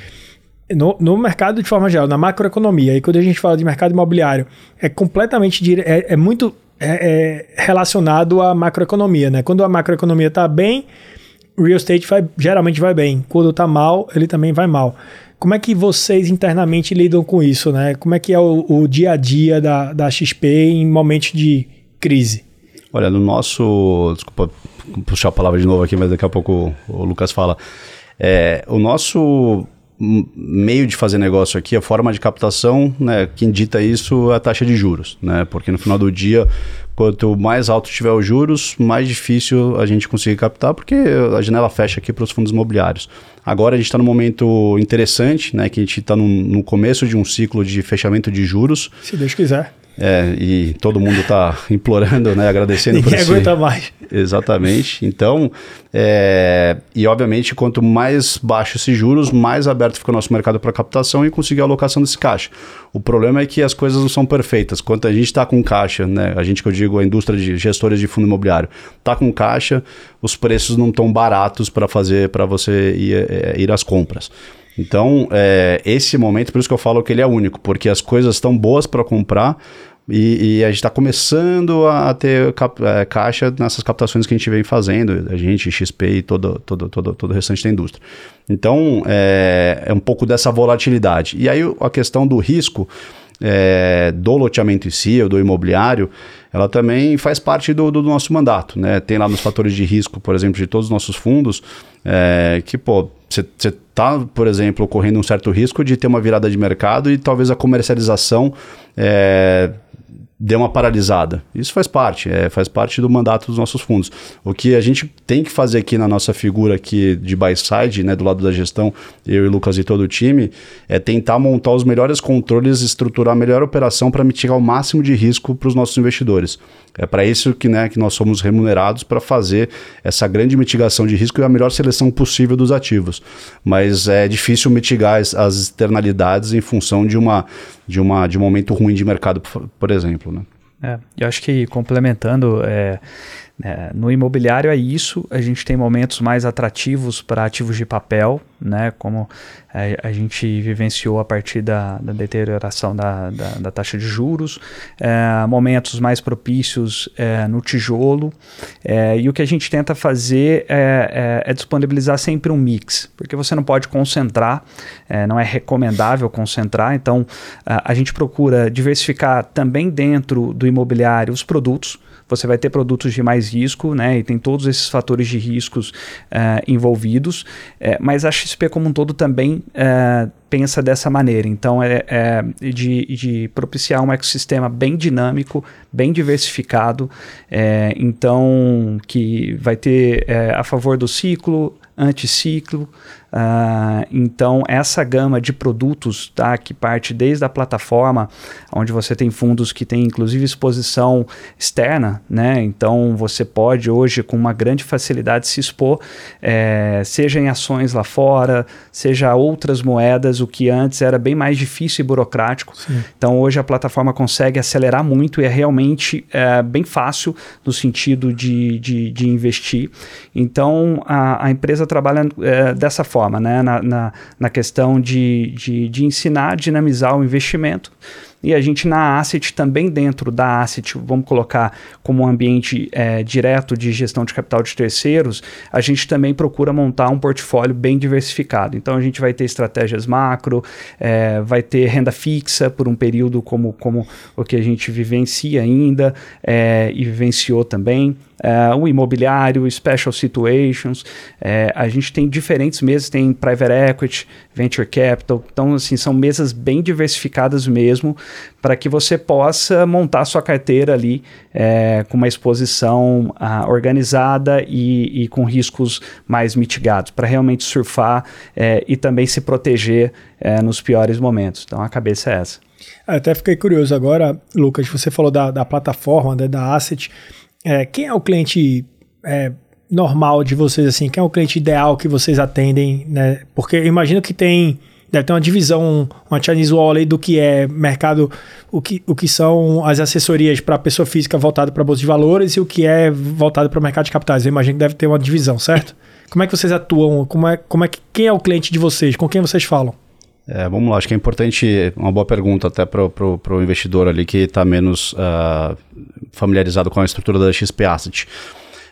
no, no, mercado de forma geral, na macroeconomia, e quando a gente fala de mercado imobiliário, é completamente dire... é, é muito é, é relacionado à macroeconomia, né? Quando a macroeconomia está bem, real estate vai, geralmente vai bem. Quando está mal, ele também vai mal. Como é que vocês internamente lidam com isso, né? Como é que é o, o dia a dia da, da XP em momentos de crise? Olha, no nosso. Desculpa puxar a palavra de novo aqui, mas daqui a pouco o Lucas fala. É, o nosso meio de fazer negócio aqui, a forma de captação, né, quem dita isso é a taxa de juros, né? Porque no final do dia, quanto mais alto tiver os juros, mais difícil a gente conseguir captar, porque a janela fecha aqui para os fundos imobiliários. Agora a gente está num momento interessante, né? Que a gente está no, começo de um ciclo de fechamento de juros. Se Deus quiser. É, e todo mundo está (laughs) implorando, né, agradecendo Ninguém por aguenta mais. Exatamente. Então, é, e obviamente, quanto mais baixo esses juros, mais aberto fica o nosso mercado para captação e conseguir a alocação desse caixa. O problema é que as coisas não são perfeitas. Quanto a gente está com caixa, né, a gente que eu digo, a indústria de gestores de fundo imobiliário, está com caixa, os preços não estão baratos para fazer, para você ir, é, ir às compras. Então, é, esse momento, por isso que eu falo que ele é único, porque as coisas estão boas para comprar, e, e, a gente está começando a ter cap, é, caixa nessas captações que a gente vem fazendo, a gente, XP e todo, todo, todo, todo o restante da indústria. Então, é, é um pouco dessa volatilidade. E aí a questão do risco é, do loteamento em si, ou do imobiliário, ela também faz parte do, do, nosso mandato. Né? Tem lá nos fatores de risco, por exemplo, de todos os nossos fundos, é, que, pô, você está, por exemplo, correndo um certo risco de ter uma virada de mercado e talvez a comercialização é, deu uma paralisada. Isso faz parte, é, faz parte do mandato dos nossos fundos. O que a gente tem que fazer aqui na nossa figura aqui de buy side, né, do lado da gestão, eu e Lucas e todo o time, é tentar montar os melhores controles, estruturar a melhor operação para mitigar o máximo de risco para os nossos investidores. É para isso que, né, que nós somos remunerados para fazer essa grande mitigação de risco e a melhor seleção possível dos ativos. Mas é difícil mitigar as, as externalidades em função de uma de, uma, de um momento ruim de mercado, por exemplo. Né? É, eu acho que complementando, é, é, no imobiliário é isso, a gente tem momentos mais atrativos para ativos de papel, né, como é, a gente vivenciou a partir da, da deterioração da, da, da, taxa de juros, é, momentos mais propícios é, no tijolo, é, e o que a gente tenta fazer é, é, disponibilizar sempre um mix, porque você não pode concentrar, não é recomendável concentrar, então a, a gente procura diversificar também dentro do imobiliário os produtos, você vai ter produtos de mais risco, né? E tem todos esses fatores de riscos uh, envolvidos. Uh, mas a XP como um todo também uh, pensa dessa maneira. Então, é, é de, de, propiciar um ecossistema bem dinâmico, bem diversificado. então, que vai ter a favor do ciclo, anticiclo. Uh, então, essa gama de produtos tá, que parte desde a plataforma, onde você tem fundos que têm inclusive exposição externa, né? então você pode hoje, com uma grande facilidade, se expor, é, seja em ações lá fora, seja outras moedas, o que antes era bem mais difícil e burocrático. Sim. Então, hoje a plataforma consegue acelerar muito e é realmente é, bem fácil no sentido de, de, de investir. Então, a, a empresa trabalha é, dessa forma, né? na, na, na questão de, de, de ensinar, dinamizar o investimento e a gente na Asset, também dentro da Asset, vamos colocar como um ambiente é, direto de gestão de capital de terceiros, a gente também procura montar um portfólio bem diversificado. Então a gente vai ter estratégias macro, é, vai ter renda fixa por um período como, como o que a gente vivencia ainda é, e vivenciou também. Uh, o imobiliário, special situations. Uh, a gente tem diferentes mesas, tem private equity, venture capital. Então, assim, são mesas bem diversificadas mesmo para que você possa montar sua carteira ali uh, com uma exposição ah, organizada e, e, com riscos mais mitigados, para realmente surfar e também se proteger nos piores momentos. Então, a cabeça é essa. Até fiquei curioso agora, Lucas, você falou da, da plataforma, né, da Asset. É, quem é o cliente é, normal de vocês, assim? Quem é o cliente ideal que vocês atendem, né? Porque eu imagino que tem deve ter uma divisão, uma Chinese Wall aí do que é mercado, o que, o que são as assessorias para pessoa física voltada para bolsa de valores e o que é voltado para o mercado de capitais. Eu imagino que deve ter uma divisão, certo? Como é que vocês atuam? Como é, como é que quem é o cliente de vocês? Com quem vocês falam? É, vamos lá, acho que é importante, uma boa pergunta até para o investidor ali que está menos uh, familiarizado com a estrutura da XP Asset.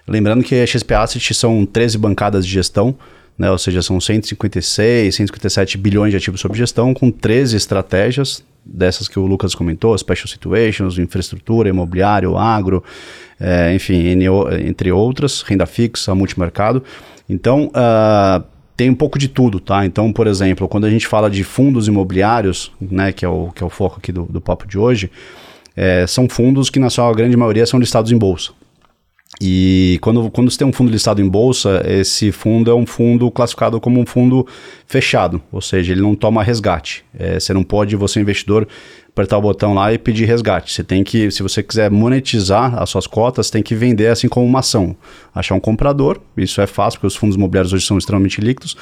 Lembrando que a XP Asset são 13 bancadas de gestão, né, ou seja, são 156, 157 bilhões de ativos sob gestão, com 13 estratégias, dessas que o Lucas comentou, Special Situations, infraestrutura, imobiliário, agro, é, enfim, entre outras, renda fixa, multimercado. Então, uh, tem um pouco de tudo, tá? Então, por exemplo, quando a gente fala de fundos imobiliários, né, que é o, que é o foco aqui do, do papo de hoje, é, são fundos que na sua grande maioria são listados em bolsa. E quando, quando você tem um fundo listado em bolsa, esse fundo é um fundo classificado como um fundo fechado, ou seja, ele não toma resgate. É, você não pode, você investidor, apertar o botão lá e pedir resgate. Você tem que, se você quiser monetizar as suas cotas, tem que vender assim como uma ação. Achar um comprador, isso é fácil, porque os fundos imobiliários hoje são extremamente líquidos.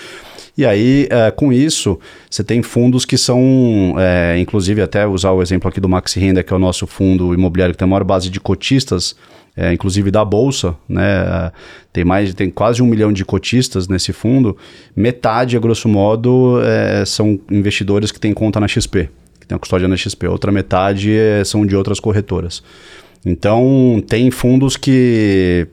E aí, é, com isso, você tem fundos que são, é, inclusive, até usar o exemplo aqui do Maxi Renda, que é o nosso fundo imobiliário que tem a maior base de cotistas, é, inclusive da Bolsa, né? Tem mais, tem quase um milhão de cotistas nesse fundo. Metade, a grosso modo, é, são investidores que têm conta na XP que tem a custódia na XP. Outra metade é, são de outras corretoras. Então, tem fundos que,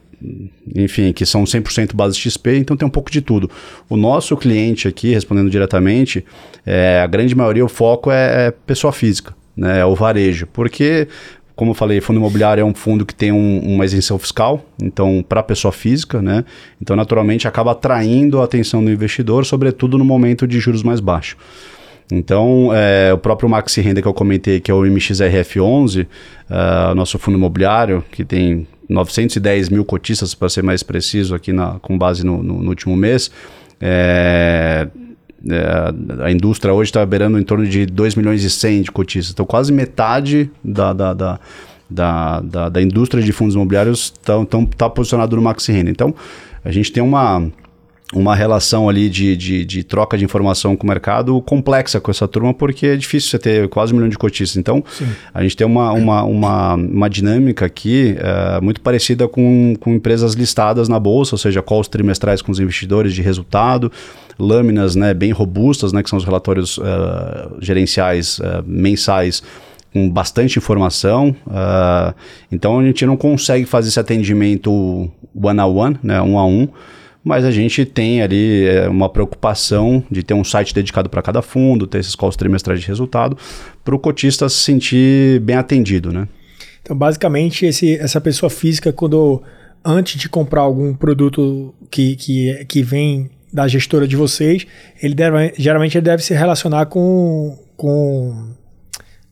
enfim, que são 100% base XP, então tem um pouco de tudo. O nosso cliente aqui, respondendo diretamente, é, a grande maioria, o foco é, é pessoa física, né, é o varejo, porque como eu falei, fundo imobiliário é um fundo que tem um, uma isenção fiscal, então para pessoa física, né? Então naturalmente acaba atraindo a atenção do investidor, sobretudo no momento de juros mais baixos. Então, é, o próprio Maxi Renda que eu comentei, que é o MXRF11, uh, é, nosso fundo imobiliário, que tem 910 mil cotistas, para ser mais preciso, aqui na, com base no, no, no último mês, é, é, a indústria hoje está beirando em torno de 2 milhões e 100 de cotistas. Então, quase metade da, da, da da, da, da, indústria de fundos imobiliários está tá posicionado no Maxi Renda. Então, a gente tem uma, uma relação ali de, de, de, troca de informação com o mercado complexa com essa turma, porque é difícil você ter quase um milhão de cotistas. Então, Sim. a gente tem uma, uma, uma, uma dinâmica aqui é, muito parecida com, com empresas listadas na bolsa, ou seja, calls trimestrais com os investidores de resultado, lâminas né, bem robustas, né, que são os relatórios uh, gerenciais uh, mensais com bastante informação. Uh, então, a gente não consegue fazer esse atendimento one-on-one, -on -one, né, um a um, mas a gente tem ali é, uma preocupação de ter um site dedicado para cada fundo, ter esses calls trimestrais de resultado, para o cotista se sentir bem atendido, né? Então, basicamente, esse, essa pessoa física, quando antes de comprar algum produto que, que, que vem da gestora de vocês, ele deve, geralmente ele deve se relacionar com, com,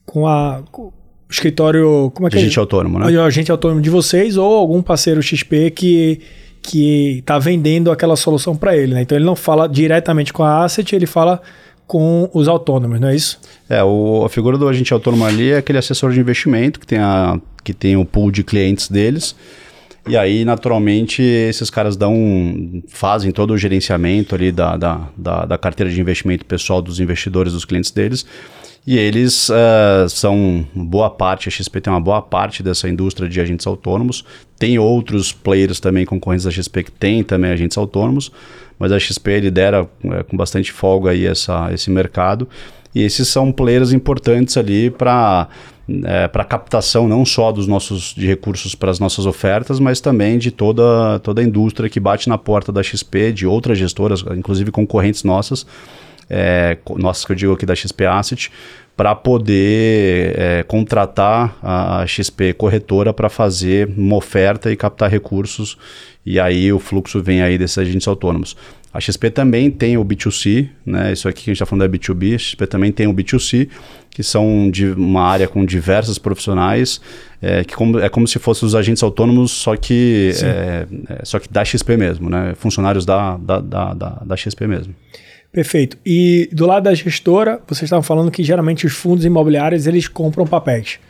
com a com o escritório, como é que agente é? autônomo, né? O agente autônomo de vocês ou algum parceiro XP que que está vendendo aquela solução para ele. Né? Então ele não fala diretamente com a asset, ele fala com os autônomos, não é isso? É, o, a figura do agente autônomo ali é aquele assessor de investimento que tem, a, que tem o pool de clientes deles. E aí, naturalmente, esses caras dão, fazem todo o gerenciamento ali da, da, da, da carteira de investimento pessoal dos investidores, dos clientes deles. E eles uh, são boa parte, a XP tem uma boa parte dessa indústria de agentes autônomos. Tem outros players também concorrentes da XP que tem também agentes autônomos, mas a XP lidera uh, com bastante folga aí essa, esse mercado. E esses são players importantes ali para é, para captação não só dos nossos de recursos para as nossas ofertas, mas também de toda, toda a indústria que bate na porta da XP, de outras gestoras, inclusive concorrentes nossas, é, nossas que eu digo aqui da XP Asset, para poder é, contratar a XP corretora para fazer uma oferta e captar recursos, e aí o fluxo vem aí desses agentes autônomos. A XP também tem o B2C, né? Isso aqui que a gente está falando é B2B, a XP também tem o B2C, que são de uma área com diversos profissionais, é, que como, é como se fossem os agentes autônomos, só que, é, é, só que da XP mesmo, né? Funcionários da, da, da, da, da XP mesmo. Perfeito. E do lado da gestora, vocês estavam falando que geralmente os fundos imobiliários eles compram papéis,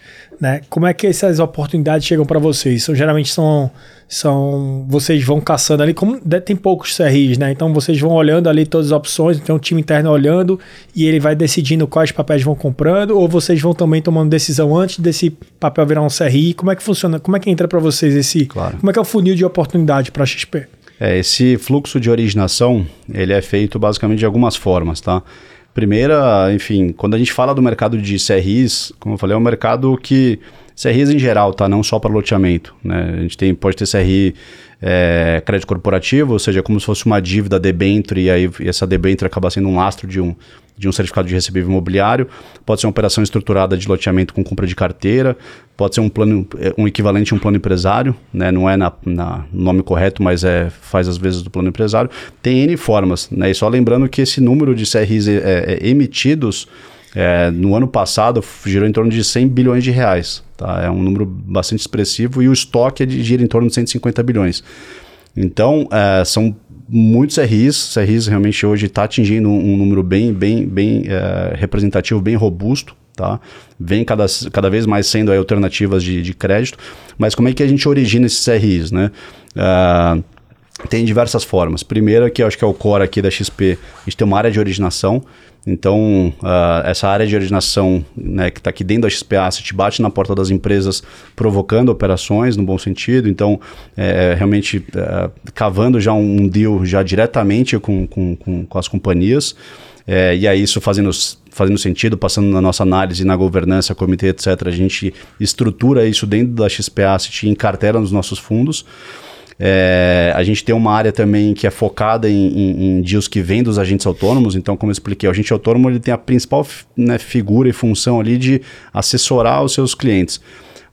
né? Como é que essas oportunidades chegam para vocês? São geralmente são são vocês vão caçando ali, como tem poucos CRIs, né? Então vocês vão olhando ali todas as opções, tem um time interno olhando e ele vai decidindo quais papéis vão comprando, ou vocês vão também tomando decisão antes desse papel virar um CRI? Como é que funciona? Como é que entra para vocês esse? Claro. Como é que é o funil de oportunidade para XP? É, esse fluxo de originação, ele é feito basicamente de algumas formas, tá? Primeira, enfim, quando a gente fala do mercado de CRIs, como eu falei, é um mercado que CRIs em geral, tá? Não só para loteamento, né? A gente tem, pode ter CRI é, crédito corporativo, ou seja, como se fosse uma dívida debênture e aí e essa debênture acaba sendo um lastro de um, de um certificado de recebível imobiliário, pode ser uma operação estruturada de loteamento com compra de carteira, pode ser um plano, é, um equivalente a um plano empresário, né? não é na, na nome correto, mas é, faz às vezes do plano empresário. Tem N formas, né? e só lembrando que esse número de CRIs é, é, emitidos é, no ano passado girou em torno de 100 bilhões de reais. Tá? É um número bastante expressivo e o estoque é de, gira em torno de 150 bilhões. Então, é, são muitos CRIs. CRIs realmente hoje está atingindo um, um, número bem, bem, bem é, representativo, bem robusto. tá? Vem cada, cada vez mais sendo alternativas de, de crédito, mas como é que a gente origina esses CRIs, né? Uh, tem diversas formas. Primeiro, que eu acho que é o core aqui da XP, a gente tem uma área de originação. Então, uh, essa área de originação né, que está aqui dentro da XP Asset bate na porta das empresas, provocando operações no bom sentido. Então, é, realmente é, cavando já um deal já diretamente com, com, com, com as companhias. É, e aí, isso fazendo, fazendo sentido, passando na nossa análise, na governança, comitê, etc., a gente estrutura isso dentro da XP Asset e encartela nos nossos fundos. É, a gente tem uma área também que é focada em, em, em, deals que vêm dos agentes autônomos. Então, como eu expliquei, o agente autônomo ele tem a principal né, figura e função ali de assessorar os seus clientes.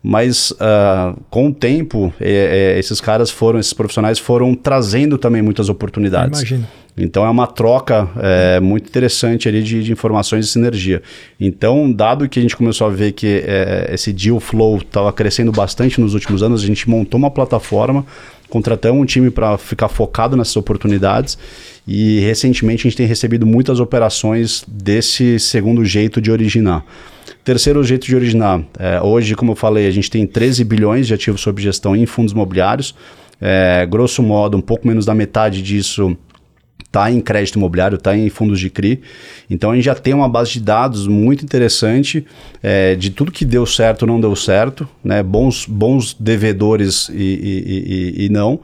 Mas uh, com o tempo, é, é, esses caras foram, esses profissionais foram trazendo também muitas oportunidades. Imagino. Então é uma troca é, muito interessante ali de, de, informações e sinergia. Então, dado que a gente começou a ver que é, esse deal flow estava crescendo bastante nos últimos anos, a gente montou uma plataforma contratamos um time para ficar focado nessas oportunidades e recentemente a gente tem recebido muitas operações desse segundo jeito de originar. Terceiro jeito de originar, é, hoje, como eu falei, a gente tem 13 bilhões de ativos sob gestão em fundos imobiliários. É, grosso modo, um pouco menos da metade disso está em crédito imobiliário, está em fundos de CRI. Então a gente já tem uma base de dados muito interessante é, de tudo que deu certo não deu certo, né? bons, bons devedores e, e, e, e não.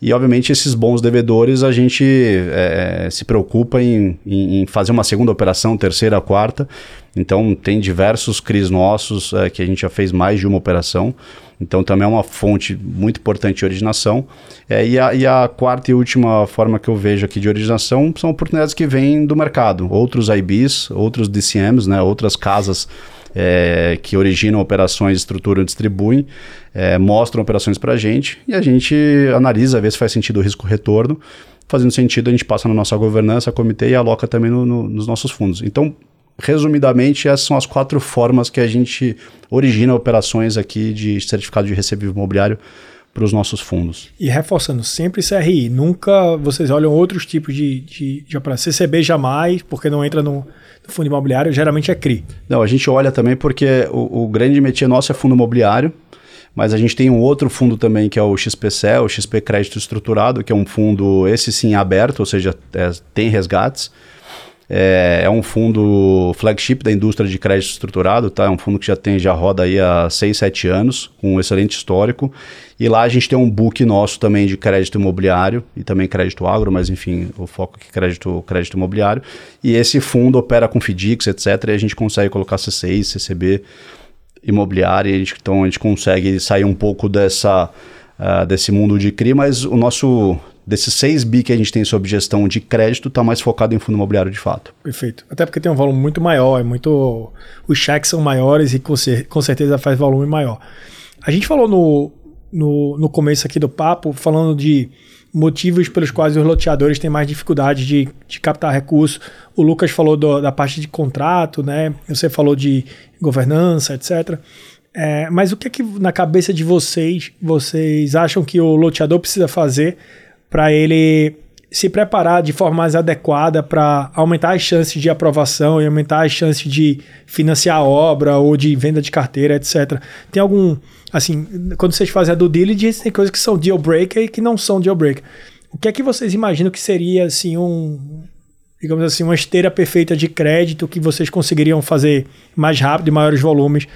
E, obviamente, esses bons devedores a gente é, se preocupa em, em, em, fazer uma segunda operação, terceira, quarta. Então, tem diversos CRIs nossos é, que a gente já fez mais de uma operação. Então também é uma fonte muito importante de originação. É, e, a, e, a, quarta e última forma que eu vejo aqui de originação são oportunidades que vêm do mercado. Outros IBs, outros DCMs, né, outras casas é, que originam operações, estruturam distribuem, é, mostram operações para a gente e a gente analisa, vê se faz sentido o risco-retorno. Fazendo sentido, a gente passa na nossa governança, comitê e aloca também no, no, nos nossos fundos. Então, resumidamente, essas são as quatro formas que a gente origina operações aqui de certificado de recebível imobiliário para os nossos fundos. E reforçando, sempre CRI, nunca vocês olham outros tipos de, de, de operação. CCB jamais, porque não entra no, no, fundo imobiliário, geralmente é CRI. Não, a gente olha também porque o, o grande métier nosso é fundo imobiliário, mas a gente tem um outro fundo também que é o XPC, o XP Crédito Estruturado, que é um fundo, esse sim, aberto, ou seja, é, tem resgates. É, é, um fundo flagship da indústria de crédito estruturado, tá? É um fundo que já tem, já roda aí há 6, 7 anos, com um excelente histórico. E lá a gente tem um book nosso também de crédito imobiliário e também crédito agro, mas enfim, o foco é crédito, crédito imobiliário. E esse fundo opera com FDICs, etc. E a gente consegue colocar C6, CCB imobiliário, a gente, então a gente consegue sair um pouco dessa, uh, desse mundo de CRI, mas o nosso desses 6 bi que a gente tem sob gestão de crédito, está mais focado em fundo imobiliário de fato. Perfeito. Até porque tem um volume muito maior, é muito. Os cheques são maiores e com, cer com certeza faz volume maior. A gente falou no, no, no começo aqui do papo, falando de motivos pelos quais os loteadores têm mais dificuldade de, de captar recursos. O Lucas falou do, da parte de contrato, né? Você falou de governança, etc. É, mas o que é que na cabeça de vocês, vocês acham que o loteador precisa fazer para ele se preparar de forma mais adequada para aumentar as chances de aprovação e aumentar as chances de financiar a obra ou de venda de carteira, etc. Tem algum, assim, quando vocês fazem a due diligence, tem coisas que são deal breaker e que não são deal breaker. O que é que vocês imaginam que seria, assim, um, digamos assim, uma esteira perfeita de crédito que vocês conseguiriam fazer mais rápido e maiores volumes?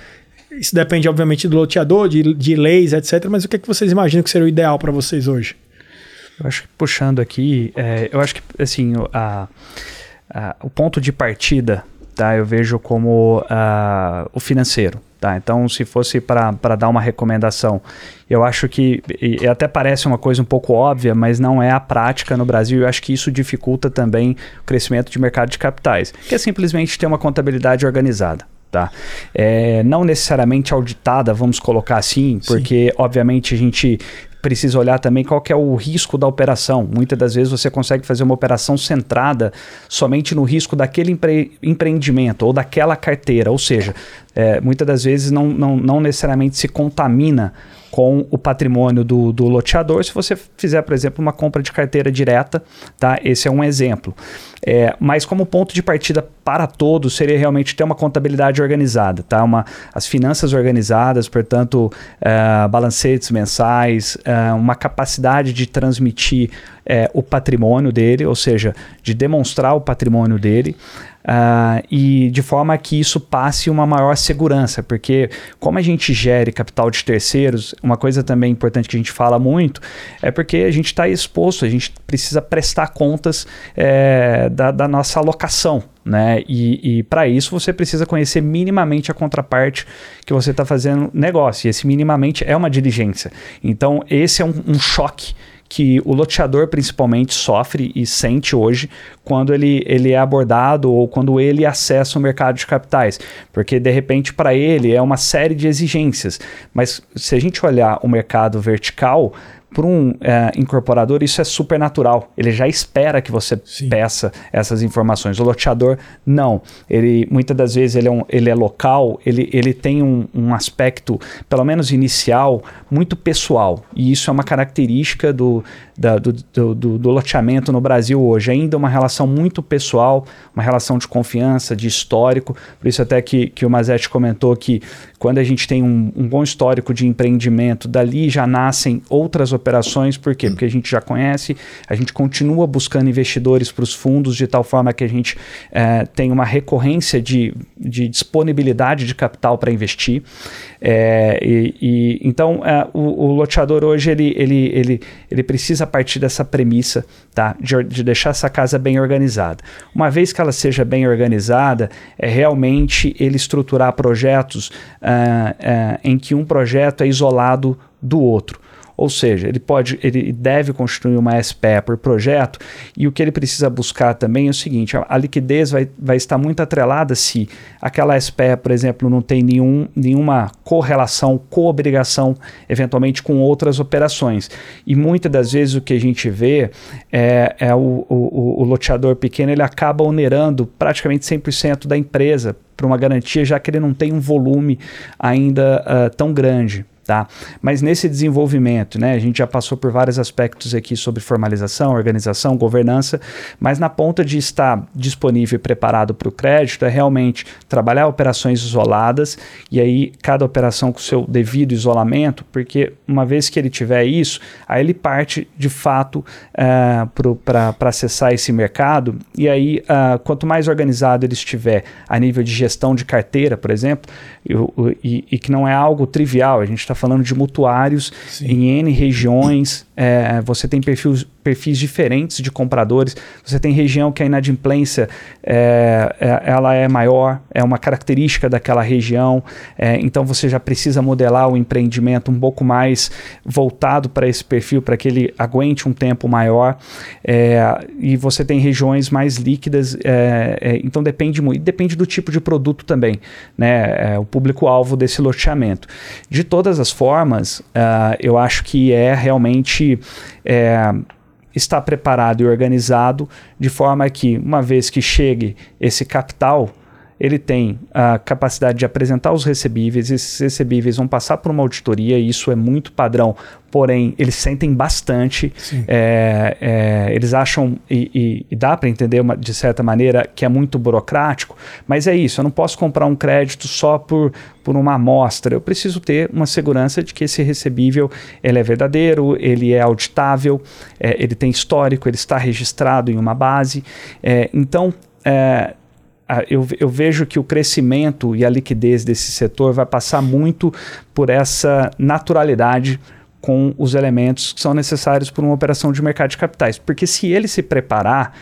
Isso depende, obviamente, do loteador, de, de leis, etc. Mas o que é que vocês imaginam que seria o ideal para vocês hoje? Eu acho que puxando aqui, é, eu acho que assim, a, a, o ponto de partida, tá? Eu vejo como a, o financeiro. Tá, então, se fosse para dar uma recomendação, eu acho que, e até parece uma coisa um pouco óbvia, mas não é a prática no Brasil. Eu acho que isso dificulta também o crescimento de mercado de capitais, que é simplesmente ter uma contabilidade organizada. Tá? É, não necessariamente auditada, vamos colocar assim, porque Sim. obviamente a gente precisa olhar também qual é o risco da operação. Muitas das vezes você consegue fazer uma operação centrada somente no risco daquele empre empreendimento ou daquela carteira, ou seja, é, muitas das vezes não, não, não necessariamente se contamina com o patrimônio do, do loteador se você fizer, por exemplo, uma compra de carteira direta, tá? Esse é um exemplo. É, mas como ponto de partida para todos seria realmente ter uma contabilidade organizada, tá? Uma, as finanças organizadas, portanto, uh, balancetes mensais, uh, uma capacidade de transmitir uh, o patrimônio dele, ou seja, de demonstrar o patrimônio dele. Uh, e de forma que isso passe uma maior segurança, porque como a gente gere capital de terceiros, uma coisa também importante que a gente fala muito é porque a gente está exposto, a gente precisa prestar contas é, da, da, nossa alocação. Né? E, e para isso você precisa conhecer minimamente a contraparte que você está fazendo negócio. E esse minimamente é uma diligência. Então, esse é um, um choque que o loteador principalmente sofre e sente hoje quando ele, ele é abordado ou quando ele acessa o mercado de capitais. Porque de repente para ele é uma série de exigências. Mas se a gente olhar o mercado vertical, para um é, incorporador, isso é super natural. Ele já espera que você Sim. peça essas informações. O loteador, não. Ele, muitas das vezes, ele é, um, ele é local, ele, ele tem um, um aspecto, pelo menos inicial, muito pessoal. E isso é uma característica do, da, do, do, do, do, loteamento no Brasil hoje. Ainda uma relação muito pessoal, uma relação de confiança, de histórico. Por isso até que, que o Mazetti comentou que quando a gente tem um, um bom histórico de empreendimento, dali já nascem outras operações. Por quê? Porque a gente já conhece, a gente continua buscando investidores para os fundos de tal forma que a gente é, tem uma recorrência de, de disponibilidade de capital para investir. É, e, e, então, é, o, o, loteador hoje ele, ele, ele, ele precisa partir dessa premissa tá? De, de, deixar essa casa bem organizada. Uma vez que ela seja bem organizada, é realmente ele estruturar projetos uh, uh, em que um projeto é isolado do outro. Ou seja, ele pode, ele deve construir uma SPE por projeto e o que ele precisa buscar também é o seguinte: a, a liquidez vai, vai estar muito atrelada se aquela SPE, por exemplo, não tem nenhum, nenhuma correlação, coobrigação, eventualmente com outras operações. E muitas das vezes o que a gente vê é, é o, o, o loteador pequeno ele acaba onerando praticamente 100% da empresa para uma garantia, já que ele não tem um volume ainda uh, tão grande. Tá? Mas nesse desenvolvimento, né, a gente já passou por vários aspectos aqui sobre formalização, organização, governança, mas na ponta de estar disponível e preparado para o crédito é realmente trabalhar operações isoladas e aí cada operação com seu devido isolamento, porque uma vez que ele tiver isso, aí ele parte de fato uh, para acessar esse mercado e aí uh, quanto mais organizado ele estiver a nível de gestão de carteira, por exemplo, e, e, que não é algo trivial, a gente está falando de mutuários Sim. em N regiões, é, você tem perfis, perfis diferentes de compradores, você tem região que a inadimplência é, é, ela é maior, é uma característica daquela região, é, então você já precisa modelar o empreendimento um pouco mais voltado para esse perfil, para que ele aguente um tempo maior, é, e você tem regiões mais líquidas, é, então depende muito, depende do tipo de produto também, né, o público-alvo desse loteamento. De todas as formas, uh, eu acho que é realmente é, estar preparado e organizado de forma que, uma vez que chegue esse capital, ele tem a capacidade de apresentar os recebíveis, esses recebíveis vão passar por uma auditoria, e isso é muito padrão, porém eles sentem bastante, é, é, eles acham, e, e, e dá para entender uma, de certa maneira que é muito burocrático, mas é isso, eu não posso comprar um crédito só por, por uma amostra, eu preciso ter uma segurança de que esse recebível ele é verdadeiro, ele é auditável, é, ele tem histórico, ele está registrado em uma base, é, então é, eu, eu, vejo que o crescimento e a liquidez desse setor vai passar muito por essa naturalidade com os elementos que são necessários para uma operação de mercado de capitais. Porque se ele se preparar,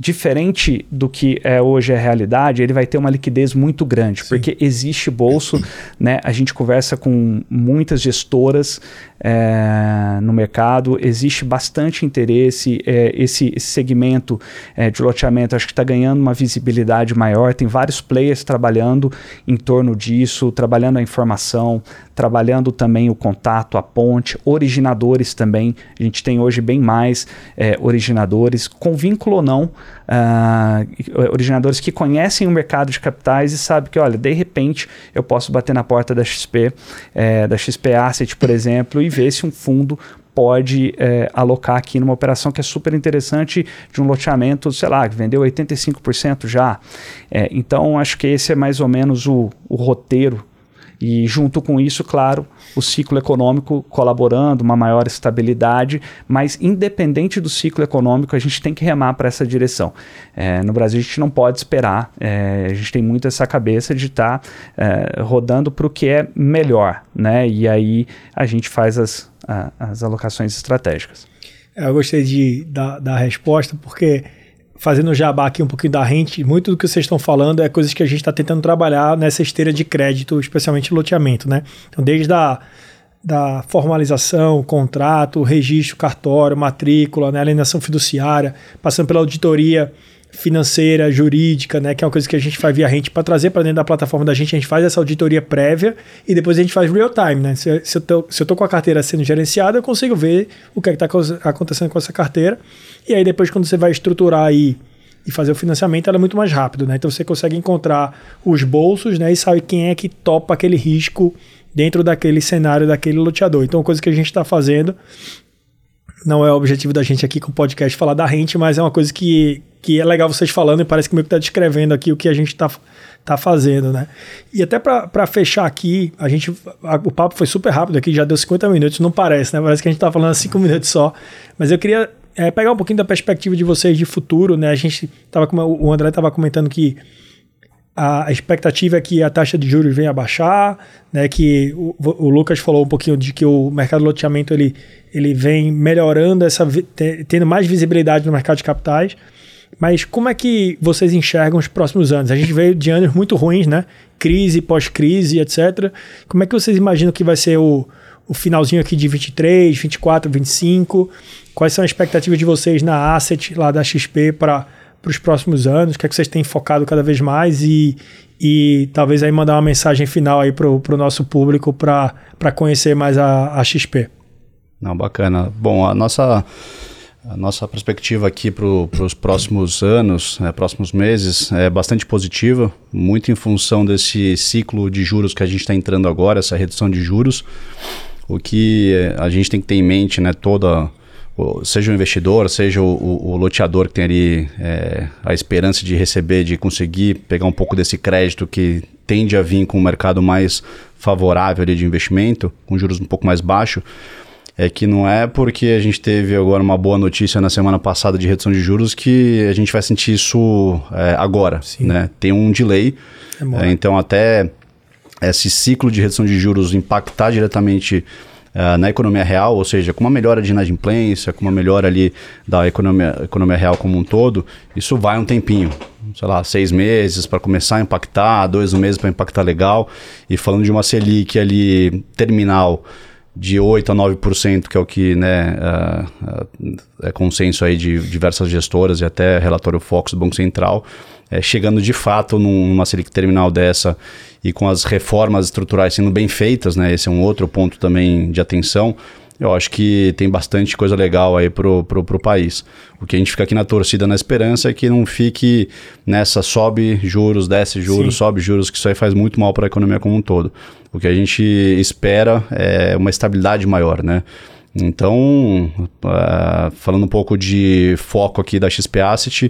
diferente do que é hoje a realidade, ele vai ter uma liquidez muito grande, Sim. porque existe bolso, né? A gente conversa com muitas gestoras é, no mercado, existe bastante interesse, é, esse, esse, segmento é, de loteamento. Acho que está ganhando uma visibilidade maior, tem vários players trabalhando em torno disso, trabalhando a informação, trabalhando também o contato, a ponte, originadores também, a gente tem hoje bem mais é, originadores, com vínculo ou não, uh, originadores que conhecem o mercado de capitais e sabem que, olha, de repente eu posso bater na porta da XP, é, da XP Asset, por exemplo, e ver se um fundo pode é, alocar aqui numa operação que é super interessante de um loteamento, sei lá, que vendeu 85% já. É, então, acho que esse é mais ou menos o, o roteiro e junto com isso, claro, o ciclo econômico colaborando, uma maior estabilidade, mas independente do ciclo econômico, a gente tem que remar para essa direção. É, no Brasil, a gente não pode esperar, é, a gente tem muito essa cabeça de estar tá, é, rodando para o que é melhor, né? E aí a gente faz as, a, as alocações estratégicas. É, eu gostei de, da, da resposta, porque fazendo jabá aqui um pouquinho da rente, muito do que vocês estão falando é coisas que a gente está tentando trabalhar nessa esteira de crédito, especialmente loteamento, né? Então, desde a da formalização, contrato, registro, cartório, matrícula, né, alienação fiduciária, passando pela auditoria financeira, jurídica, né, que é uma coisa que a gente faz via rente para trazer para dentro da plataforma da gente, a gente faz essa auditoria prévia e depois a gente faz real time, né? Se, se eu tô, se eu tô com a carteira sendo gerenciada, eu consigo ver o que é está acontecendo com essa carteira e aí depois quando você vai estruturar aí e fazer o financiamento, ela é muito mais rápido, né? Então você consegue encontrar os bolsos, né, e sabe quem é que topa aquele risco dentro daquele cenário daquele loteador. Então, coisa que a gente está fazendo não é o objetivo da gente aqui com o podcast falar da rente, mas é uma coisa que, que é legal vocês falando e parece que meio que está descrevendo aqui o que a gente está tá fazendo, né? E até para fechar aqui, a gente a, o papo foi super rápido aqui, já deu 50 minutos, não parece, né? Parece que a gente está falando 5 minutos só, mas eu queria é, pegar um pouquinho da perspectiva de vocês de futuro, né? A gente tava o André estava comentando que a expectativa é que a taxa de juros venha a baixar, né, que o, o, Lucas falou um pouquinho de que o mercado de loteamento ele, ele vem melhorando, essa, tendo mais visibilidade no mercado de capitais. Mas como é que vocês enxergam os próximos anos? A gente veio de anos muito ruins, né? Crise, pós-crise, etc. Como é que vocês imaginam que vai ser o, o finalzinho aqui de 23, 24, 25? Quais são as expectativas de vocês na Asset lá da XP para para os próximos anos? O que é que vocês têm focado cada vez mais? E, e talvez aí mandar uma mensagem final aí para o nosso público para conhecer mais a, a XP. Não, bacana. Bom, a nossa, a nossa perspectiva aqui para os próximos anos, né, próximos meses, é bastante positiva, muito em função desse ciclo de juros que a gente está entrando agora, essa redução de juros. O que a gente tem que ter em mente, né, toda seja o investidor, seja o, o, o loteador que tem ali é, a esperança de receber, de conseguir pegar um pouco desse crédito que tende a vir com um mercado mais favorável ali de investimento, com juros um pouco mais baixos, é que não é porque a gente teve agora uma boa notícia na semana passada de redução de juros que a gente vai sentir isso é, agora. Né? Tem um delay, é então até esse ciclo de redução de juros impactar diretamente uh, na economia real, ou seja, com uma melhora de inadimplência, com uma melhora ali da economia, economia real como um todo, isso vai um tempinho. Sei lá, seis meses para começar a impactar, dois meses para impactar legal. E falando de uma Selic ali terminal de 8 a 9%, que é o que né, uh, é consenso aí de diversas gestoras e até relatório Fox do Banco Central, é, chegando de fato numa Selic terminal dessa e com as reformas estruturais sendo bem feitas, né? Esse é um outro ponto também de atenção. Eu acho que tem bastante coisa legal aí pro, pro, pro país. O que a gente fica aqui na torcida, na esperança, é que não fique nessa sobe juros, desce juros, Sim. sobe juros, que isso aí faz muito mal para a economia como um todo. O que a gente espera é uma estabilidade maior, né? Então, uh, falando um pouco de foco aqui da XP Asset,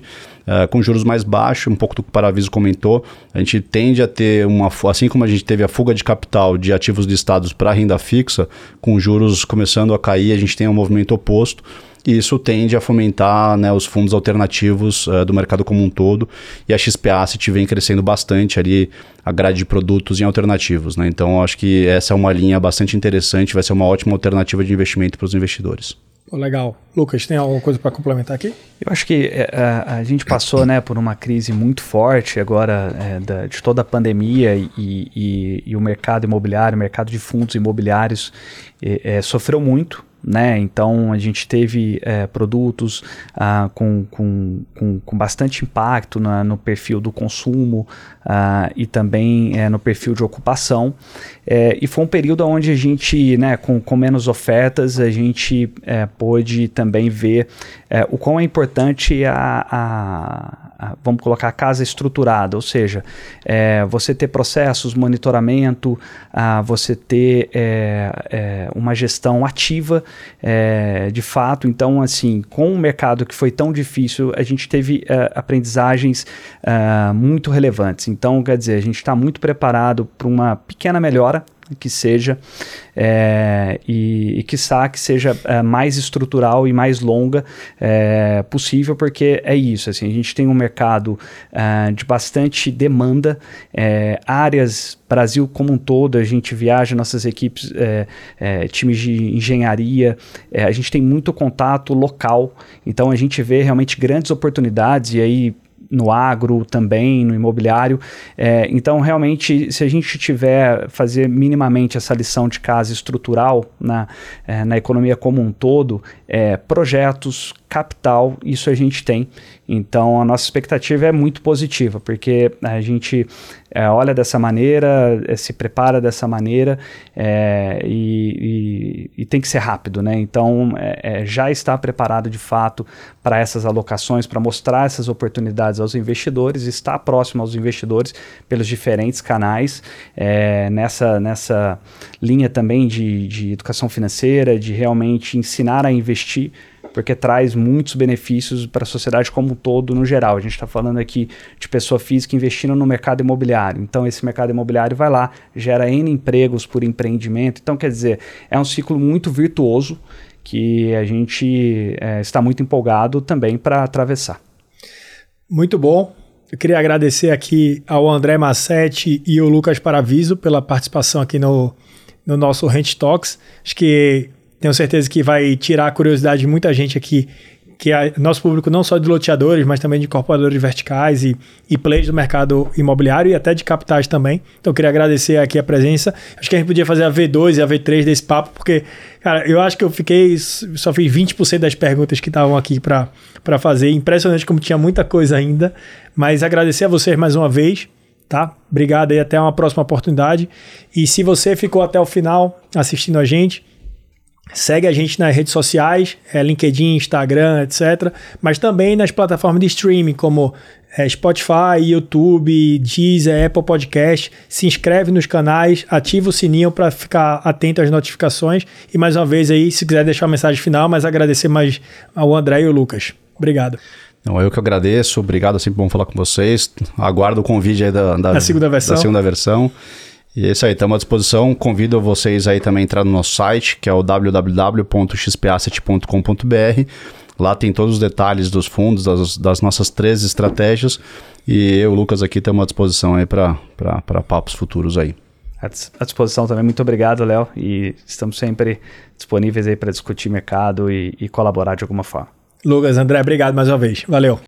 uh, com juros mais baixos, um pouco do que o Paraviso comentou, a gente tende a ter uma, assim como a gente teve a fuga de capital de ativos listados para renda fixa, com juros começando a cair, a gente tem um movimento oposto e isso tende a fomentar né, os fundos alternativos uh, do mercado como um todo. E a XP Asset vem crescendo bastante ali a grade de produtos em alternativos. Né? Então, acho que essa é uma linha bastante interessante, vai ser uma ótima alternativa de investimento para os investidores. legal. Lucas, tem alguma coisa para complementar aqui? Eu acho que é, a, a, gente passou né, por uma crise muito forte agora é, da, de toda a pandemia e, e, e, o mercado imobiliário, o mercado de fundos imobiliários é, sofreu muito né? Então a gente teve é, produtos ah, com, com, com, com, bastante impacto na, no perfil do consumo ah, e também é, no perfil de ocupação. É, e foi um período onde a gente, né, com, com menos ofertas, a gente é, pôde também ver é, o quão é importante a, a vamos colocar a casa estruturada, ou seja, é, você ter processos, monitoramento, ah, você ter é, é, uma gestão ativa é, de fato. Então, assim, com um mercado que foi tão difícil, a gente teve é, aprendizagens é, muito relevantes. Então, quer dizer, a gente está muito preparado para uma pequena melhora que seja, é, e, e quiçá que seja é, mais estrutural e mais longa é, possível, porque é isso, assim, a gente tem um mercado de bastante demanda, áreas, Brasil como um todo, a gente viaja, nossas equipes, times de engenharia, a gente tem muito contato local, então a gente vê realmente grandes oportunidades, e aí no agro também, no imobiliário. É, então, realmente, se a gente tiver fazer minimamente essa lição de casa estrutural na, é, na economia como um todo, é, projetos, capital, isso a gente tem. Então a nossa expectativa é muito positiva, porque a gente é, olha dessa maneira, é, se prepara dessa maneira é, e, e, e, tem que ser rápido, né? Então é, é, já está preparado de fato para essas alocações, para mostrar essas oportunidades aos investidores, está próximo aos investidores pelos diferentes canais, é, nessa, nessa linha também de, de educação financeira, de realmente ensinar a investir porque traz muitos benefícios para a sociedade como um todo, no geral. A gente está falando aqui de pessoa física investindo no mercado imobiliário. Então, esse mercado imobiliário vai lá, gera N empregos por empreendimento. Então, quer dizer, é um ciclo muito virtuoso que a gente é, está muito empolgado também para atravessar. Muito bom. Eu queria agradecer aqui ao André Massetti e ao Lucas Paraviso pela participação aqui no, no nosso Rent Talks. Acho que tenho certeza que vai tirar a curiosidade de muita gente aqui, que é nosso público não só de loteadores, mas também de incorporadores verticais e, e players do mercado imobiliário e até de capitais também. Então, queria agradecer aqui a presença. Acho que a gente podia fazer a V2 e a V3 desse papo, porque, cara, eu acho que eu fiquei, só fiz 20% das perguntas que estavam aqui para fazer. Impressionante como tinha muita coisa ainda. Mas agradecer a vocês mais uma vez tá? Obrigado aí, até uma próxima oportunidade. E se você ficou até o final assistindo a gente, Segue a gente nas redes sociais, é, LinkedIn, Instagram, etc. Mas também nas plataformas de streaming como é, Spotify, YouTube, Deezer, Apple Podcast. Se inscreve nos canais, ativa o sininho para ficar atento às notificações. E mais uma vez aí, se quiser deixar uma mensagem final, mas agradecer mais ao André e ao Lucas. Obrigado. Não, eu que agradeço, obrigado, é sempre bom falar com vocês. Aguardo o convite aí da, da, da segunda versão. Da segunda versão. E é isso aí, estamos à disposição. Convido vocês aí também a entrar no nosso site, que é o www.xpasset.com.br. Lá tem todos os detalhes dos fundos, das, das nossas três estratégias. E eu, Lucas, aqui estamos à disposição aí para papos futuros aí. À disposição também. Muito obrigado, Léo. E estamos sempre disponíveis aí para discutir mercado e, e colaborar de alguma forma. Lucas, André, obrigado mais uma vez. Valeu.